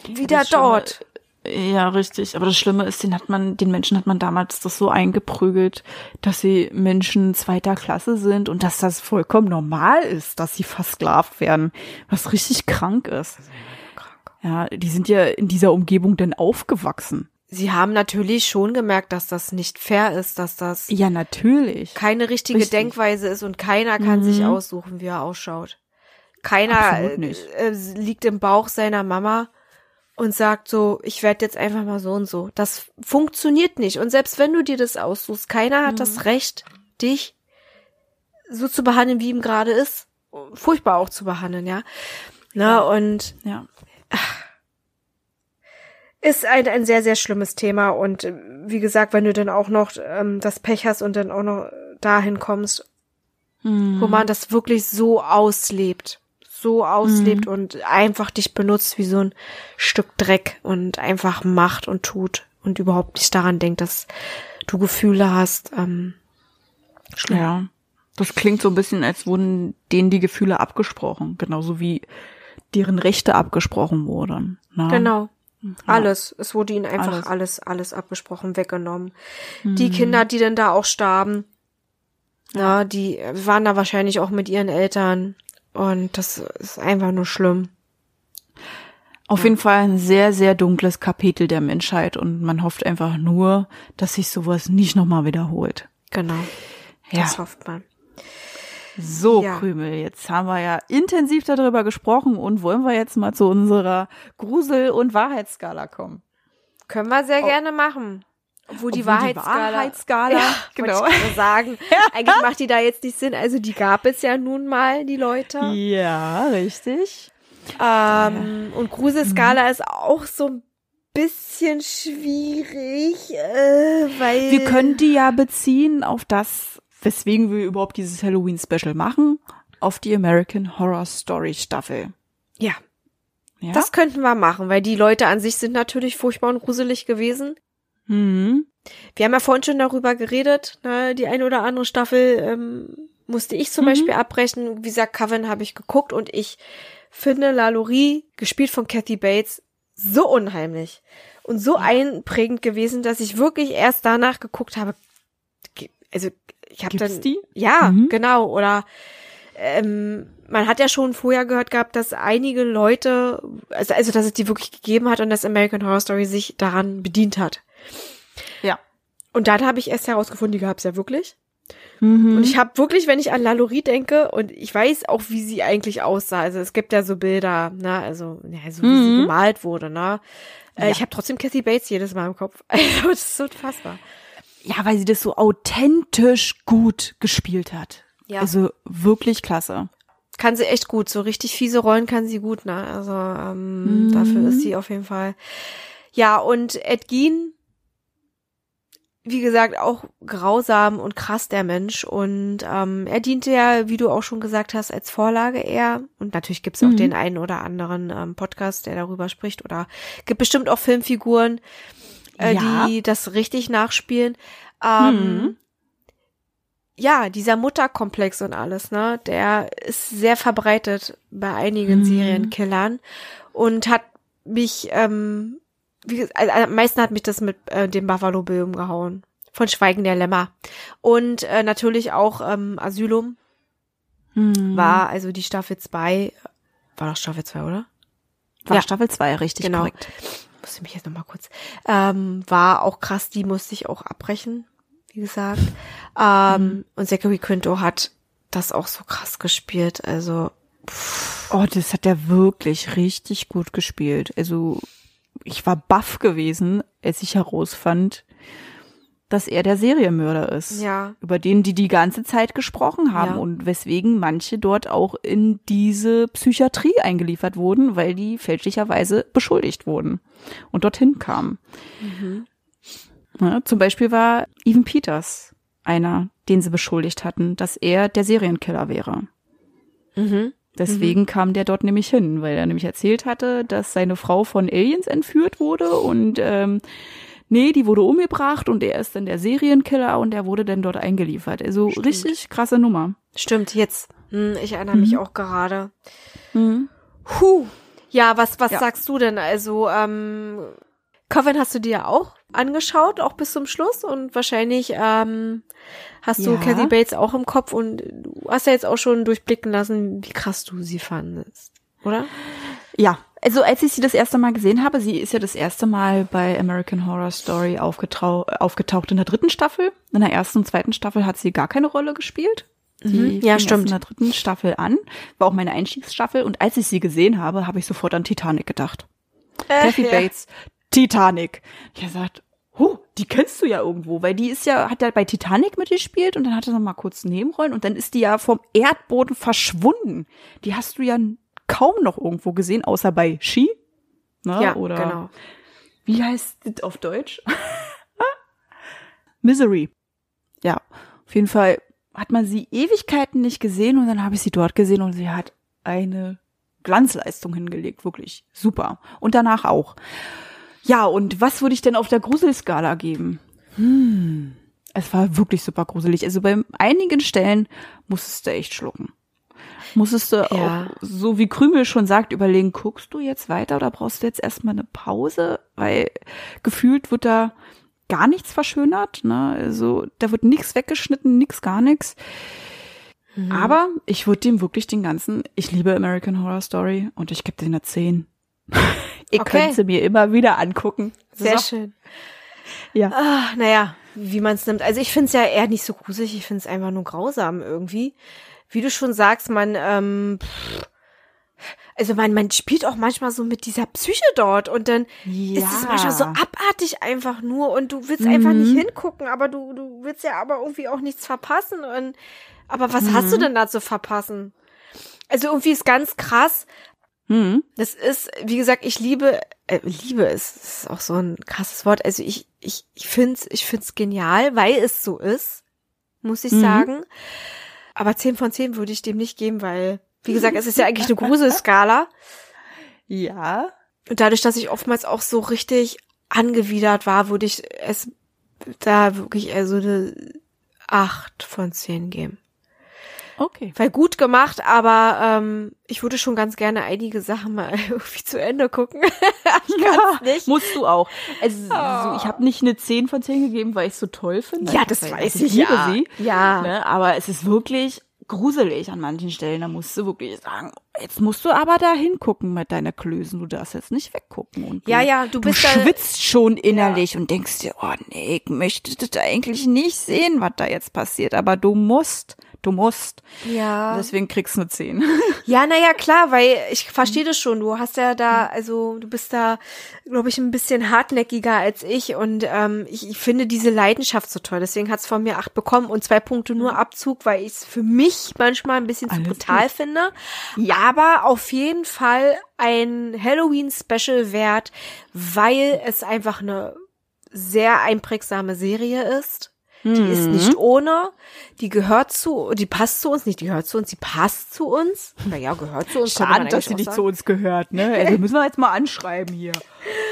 Wieder dort. Ja, richtig. Aber das Schlimme ist, den hat man, den Menschen hat man damals das so eingeprügelt, dass sie Menschen zweiter Klasse sind und dass das vollkommen normal ist, dass sie versklavt werden, was richtig krank ist. Ja, die sind ja in dieser Umgebung denn aufgewachsen. Sie haben natürlich schon gemerkt, dass das nicht fair ist, dass das Ja, natürlich. keine richtige Richtig. Denkweise ist und keiner kann sich Mhm. aussuchen, wie er ausschaut. Keiner äh, äh, liegt im Bauch seiner Mama und sagt so, ich werde jetzt einfach mal so und so. Das funktioniert nicht. Und selbst wenn du dir das aussuchst, keiner hat Mhm. das Recht, dich so zu behandeln, wie ihm gerade ist. Furchtbar auch zu behandeln, ja. Na, und Ja. Ist ein, ein sehr, sehr schlimmes Thema. Und äh, wie gesagt, wenn du dann auch noch ähm, das Pech hast und dann auch noch dahin kommst, Mhm. wo man das wirklich so auslebt, so auslebt und einfach dich benutzt wie so ein Stück Dreck und einfach macht und tut und überhaupt nicht daran denkt, dass du Gefühle hast. Ähm, schlimm. Ja. Das klingt so ein bisschen, als wurden denen die Gefühle abgesprochen, genauso wie deren Rechte abgesprochen wurden. Ne? Genau. Alles. Es wurde ihnen einfach Alles. alles, alles, abgesprochen, weggenommen. Die Kinder, die dann da auch starben, ja, die waren da wahrscheinlich auch mit ihren Eltern. Und das ist einfach nur schlimm. Auf jeden Fall ein sehr, sehr dunkles Kapitel der Menschheit und man hofft einfach nur, dass sich sowas nicht nochmal wiederholt. Genau. Ja. Das hofft man. So, Ja. Krümel, jetzt haben wir ja intensiv darüber gesprochen und wollen wir jetzt mal zu unserer Grusel- und Wahrheitsskala kommen. Können wir sehr gerne machen. Obwohl die Wahrheitsskala. Wahrheitsskala, ja, genau. Ich sagen. Eigentlich macht die da jetzt nicht Sinn. Also die gab es ja nun mal, die Leute. Ja, richtig. Ähm, und Gruselskala ist auch so ein bisschen schwierig, äh, weil. Wir können die ja beziehen auf das, weswegen wir überhaupt dieses Halloween-Special machen, auf die American Horror Story Staffel. Ja, Ja? das könnten wir machen, weil die Leute an sich sind natürlich furchtbar und gruselig gewesen. mhm. Wir haben ja vorhin schon darüber geredet, ne, die eine oder andere Staffel ähm, musste ich zum Mhm. Beispiel abbrechen. Wie gesagt, Coven habe ich geguckt und ich finde Lalaurie, gespielt von Kathy Bates, so unheimlich und so einprägend gewesen, dass ich wirklich erst danach geguckt habe. Also ich habe dann die? ja Mhm. genau oder ähm, man hat ja schon vorher gehört gehabt, dass einige Leute, also, also dass es die wirklich gegeben hat und dass American Horror Story sich daran bedient hat. Ja. Und dann habe ich erst herausgefunden, die gab es ja wirklich. Mhm. Und ich habe wirklich, wenn ich an Lalaurie denke, und ich weiß auch, wie sie eigentlich aussah. Also es gibt ja so Bilder, ne, also, ja, so wie sie Mhm. gemalt wurde, ne. Äh, Ja. Ich habe trotzdem Kathy Bates jedes Mal im Kopf. Also das ist so unfassbar. Ja, weil sie das so authentisch gut gespielt hat. Ja. Also wirklich klasse. Kann sie echt gut. So richtig fiese Rollen kann sie gut, ne? Also ähm, Mhm. dafür ist sie auf jeden Fall. Ja, und Ed Gein, wie gesagt, auch grausam und krass der Mensch. Und ähm, er diente ja, wie du auch schon gesagt hast, als Vorlage eher. Und natürlich gibt's auch Mhm. den einen oder anderen ähm, Podcast, der darüber spricht. Oder gibt bestimmt auch Filmfiguren, äh, Ja. die das richtig nachspielen. Ähm, Mhm. ja, dieser Mutterkomplex und alles, ne, der ist sehr verbreitet bei einigen Serienkillern und hat mich, ähm, wie, also am meisten hat mich das mit äh, dem Buffalo Bill umgehauen. Von Schweigen der Lämmer. Und äh, natürlich auch ähm, Asylum Hm. war, also die Staffel 2, war doch Staffel 2, oder? war ja. Staffel 2 richtig Genau. korrekt. Musste mich jetzt noch mal kurz, ähm, war auch krass, die musste ich auch abbrechen, wie gesagt. Ähm, Und Zachary Quinto hat das auch so krass gespielt, also Oh, das hat er wirklich richtig gut gespielt. Also ich war baff gewesen, als ich herausfand, dass er der Serienmörder ist. ja, Über den die die ganze Zeit gesprochen haben Ja. und weswegen manche dort auch in diese Psychiatrie eingeliefert wurden, weil die fälschlicherweise beschuldigt wurden und dorthin kamen. Ja, zum Beispiel war Evan Peters einer, den sie beschuldigt hatten, dass er der Serienkiller wäre. mhm. Deswegen kam der dort nämlich hin, weil er nämlich erzählt hatte, dass seine Frau von Aliens entführt wurde und ähm, nee, die wurde umgebracht und er ist dann der Serienkiller und er wurde dann dort eingeliefert. Also Stimmt. richtig krasse Nummer. stimmt, jetzt, hm, ich erinnere mich Mhm. auch gerade. Mhm. Huh. Ja, was, was Ja. sagst du denn? Also, ähm, Coven hast du dir ja auch angeschaut, auch bis zum Schluss und wahrscheinlich ähm, hast du Ja. Kathy Bates auch im Kopf und du hast ja jetzt auch schon durchblicken lassen, wie krass du sie fandest, oder? Ja, also als ich sie das erste Mal gesehen habe, sie ist ja das erste Mal bei American Horror Story aufgetrau aufgetaucht in der dritten Staffel. In der ersten und zweiten Staffel hat sie gar keine Rolle gespielt. Mhm. Ja, stimmt. in der dritten Staffel an, war auch meine Einstiegsstaffel und als ich sie gesehen habe, habe ich sofort an Titanic gedacht. Kathy ja. Bates, Titanic. Ich habe gesagt, oh, die kennst du ja irgendwo, weil die ist ja, hat ja bei Titanic mitgespielt und dann hatte sie noch mal kurz Nebenrollen und dann ist die ja vom Erdboden verschwunden. Die hast du ja kaum noch irgendwo gesehen, außer bei Ski. Ne? Ja, Oder genau. wie heißt das auf Deutsch? Misery. Ja, auf jeden Fall hat man sie Ewigkeiten nicht gesehen und dann habe ich sie dort gesehen und sie hat eine Glanzleistung hingelegt, wirklich super. Und danach auch. Ja, und was würde ich denn auf der Gruselskala geben? Hm, es war wirklich super gruselig. Also bei einigen Stellen musstest du echt schlucken. Musstest du Ja. auch, so wie Krümel schon sagt, überlegen, guckst du jetzt weiter oder brauchst du jetzt erstmal eine Pause? Weil gefühlt wird da gar nichts verschönert. Ne? Also da wird nichts weggeschnitten, nichts, gar nichts. Mhm. Aber ich würde dem wirklich den ganzen, ich liebe American Horror Story und ich gebe denen eine 10. Ihr Okay. könnt sie mir immer wieder angucken. Sehr So. schön. Ja. Ah, naja, wie man es nimmt. Also ich finde es ja eher nicht so gruselig, ich finde es einfach nur grausam irgendwie. Wie du schon sagst, man, ähm, pff, also man, man spielt auch manchmal so mit dieser Psyche dort und dann ist es manchmal so abartig einfach nur und du willst einfach nicht Mhm. hingucken, aber du, du willst ja aber irgendwie auch nichts verpassen und aber was hast Mhm. du denn da zu verpassen? Also irgendwie ist ganz krass, Hm. das ist, wie gesagt, ich liebe, äh, liebe ist, ist auch so ein krasses Wort. Also ich, ich, ich find's, ich find's genial, weil es so ist, muss ich Mhm. sagen. Aber 10 von 10 würde ich dem nicht geben, weil, wie gesagt, es ist ja eigentlich eine Gruselskala. Ja. Und dadurch, dass ich oftmals auch so richtig angewidert war, würde ich es da wirklich eher so eine 8 von 10 geben. Okay. Weil gut gemacht, aber ähm, ich würde schon ganz gerne einige Sachen mal irgendwie zu Ende gucken. ich kann's nicht. Musst du auch. Also, Oh. so, ich habe nicht eine 10 von 10 gegeben, weil ich es so toll finde. Ja, das weiß ich ich, liebe ja. sie. Ja. Ne? Aber es ist wirklich gruselig an manchen Stellen. Da musst du wirklich sagen, jetzt musst du aber da hingucken mit deiner Klösen. Du darfst jetzt nicht weggucken. Und du, Ja, ja, du du bist da- schwitzt schon innerlich und denkst dir, oh nee, ich möchte das eigentlich nicht sehen, was da jetzt passiert. Aber du musst, du musst. Ja. Deswegen kriegst du eine 10. Ja, naja, klar, weil ich verstehe das schon. Du hast ja da, also du bist da, glaube ich, ein bisschen hartnäckiger als ich und ähm, ich, ich finde diese Leidenschaft so toll. Deswegen hat's von mir acht bekommen und zwei Punkte nur Abzug, weil ich es für mich manchmal ein bisschen zu Alles brutal gut. finde. Ja. Aber auf jeden Fall ein Halloween-Special wert, weil es einfach eine sehr einprägsame Serie ist. Die ist Mhm. nicht ohne, die gehört zu, die passt zu uns, nicht die gehört zu uns, die passt zu uns. Naja, gehört zu uns. Schade, dass sie nicht zu uns gehört, ne? Also müssen wir jetzt mal anschreiben hier.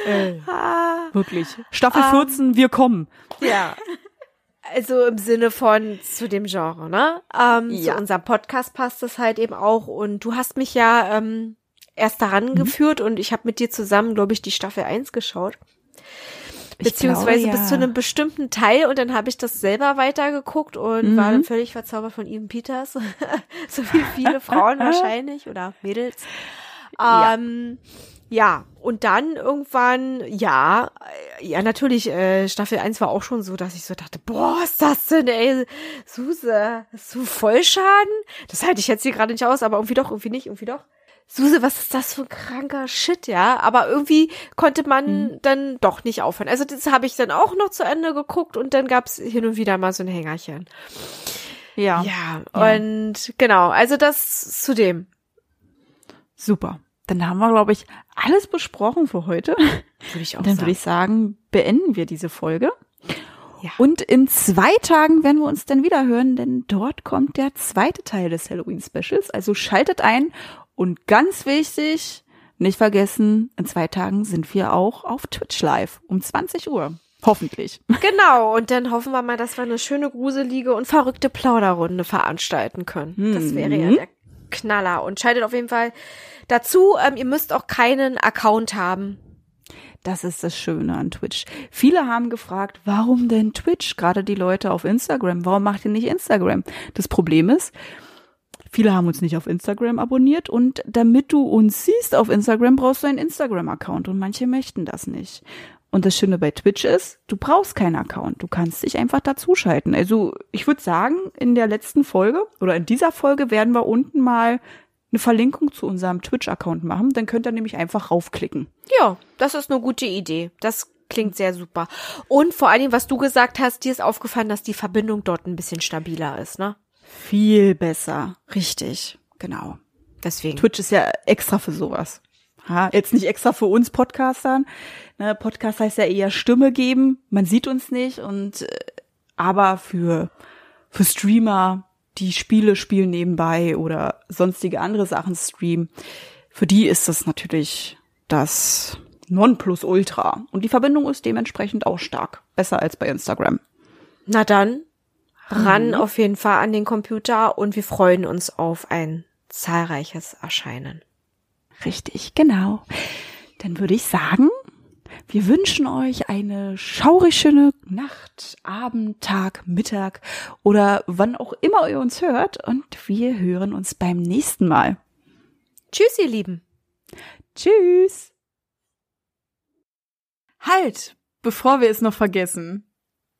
Äh, Ah, wirklich. Staffel 14, wir kommen. ja. Also im Sinne von zu dem Genre, ne? Ähm, Ja. Zu unserem Podcast passt es halt eben auch. Und du hast mich ja ähm, erst daran Mhm. geführt und ich habe mit dir zusammen, glaube ich, die Staffel 1 geschaut. Beziehungsweise glaube, bis ja. zu einem bestimmten Teil und dann habe ich das selber weitergeguckt und Mhm. war dann völlig verzaubert von Evan Peters. so wie viele Frauen wahrscheinlich oder Mädels. Ja. Ähm, ja, und dann irgendwann, ja, ja, natürlich, äh, Staffel 1 war auch schon so, dass ich so dachte, boah, ist das denn, ey, Suse, hast du Vollschaden? Das halte ich jetzt hier gerade nicht aus, aber irgendwie doch, irgendwie nicht, irgendwie doch. Suse, was ist das für ein kranker Shit, ja? Aber irgendwie konnte man dann doch nicht aufhören. Also das habe ich dann auch noch zu Ende geguckt und dann gab's hin und wieder mal so ein Hängerchen. Ja, Ja, Ja. und genau, also das zu dem. super. Dann haben wir, glaube ich, alles besprochen für heute. Würde ich auch Dann sagen. würde ich sagen, beenden wir diese Folge. Ja. Und in zwei Tagen werden wir uns dann wieder hören, denn dort kommt der zweite Teil des Halloween Specials. Also schaltet ein und ganz wichtig, nicht vergessen, in zwei Tagen sind wir auch auf Twitch live um 20 Uhr. Hoffentlich. Genau, und dann hoffen wir mal, dass wir eine schöne, gruselige und verrückte Plauderrunde veranstalten können. Das wäre ja der Knaller. Und schaltet auf jeden Fall dazu, ähm, ihr müsst auch keinen Account haben. Das ist das Schöne an Twitch. Viele haben gefragt, warum denn Twitch? Gerade die Leute auf Instagram. Warum macht ihr nicht Instagram? Das Problem ist, viele haben uns nicht auf Instagram abonniert und damit du uns siehst auf Instagram, brauchst du einen Instagram-Account und manche möchten das nicht. Und das Schöne bei Twitch ist, du brauchst keinen Account. Du kannst dich einfach dazuschalten. Also ich würde sagen, in der letzten Folge oder in dieser Folge werden wir unten mal eine Verlinkung zu unserem Twitch-Account machen. Dann könnt ihr nämlich einfach raufklicken. Ja, das ist eine gute Idee. Das klingt sehr super. Und vor Dingen, was du gesagt hast, dir ist aufgefallen, dass die Verbindung dort ein bisschen stabiler ist, ne? Viel besser. Richtig. Genau. Deswegen. Twitch ist ja extra für sowas. Ha, jetzt nicht extra für uns Podcastern. Ne, Podcast heißt ja eher Stimme geben. Man sieht uns nicht und äh, aber für für Streamer, die Spiele spielen nebenbei oder sonstige andere Sachen streamen, für die ist das natürlich das Nonplusultra. Und die Verbindung ist dementsprechend auch stark. Besser als bei Instagram. Na dann, ran auf jeden Fall an den Computer und wir freuen uns auf ein zahlreiches Erscheinen. Richtig, genau. Dann würde ich sagen, wir wünschen euch eine schaurig schöne Nacht, Abend, Tag, Mittag oder wann auch immer ihr uns hört und wir hören uns beim nächsten Mal. Tschüss, ihr Lieben. Tschüss. Halt, bevor wir es noch vergessen.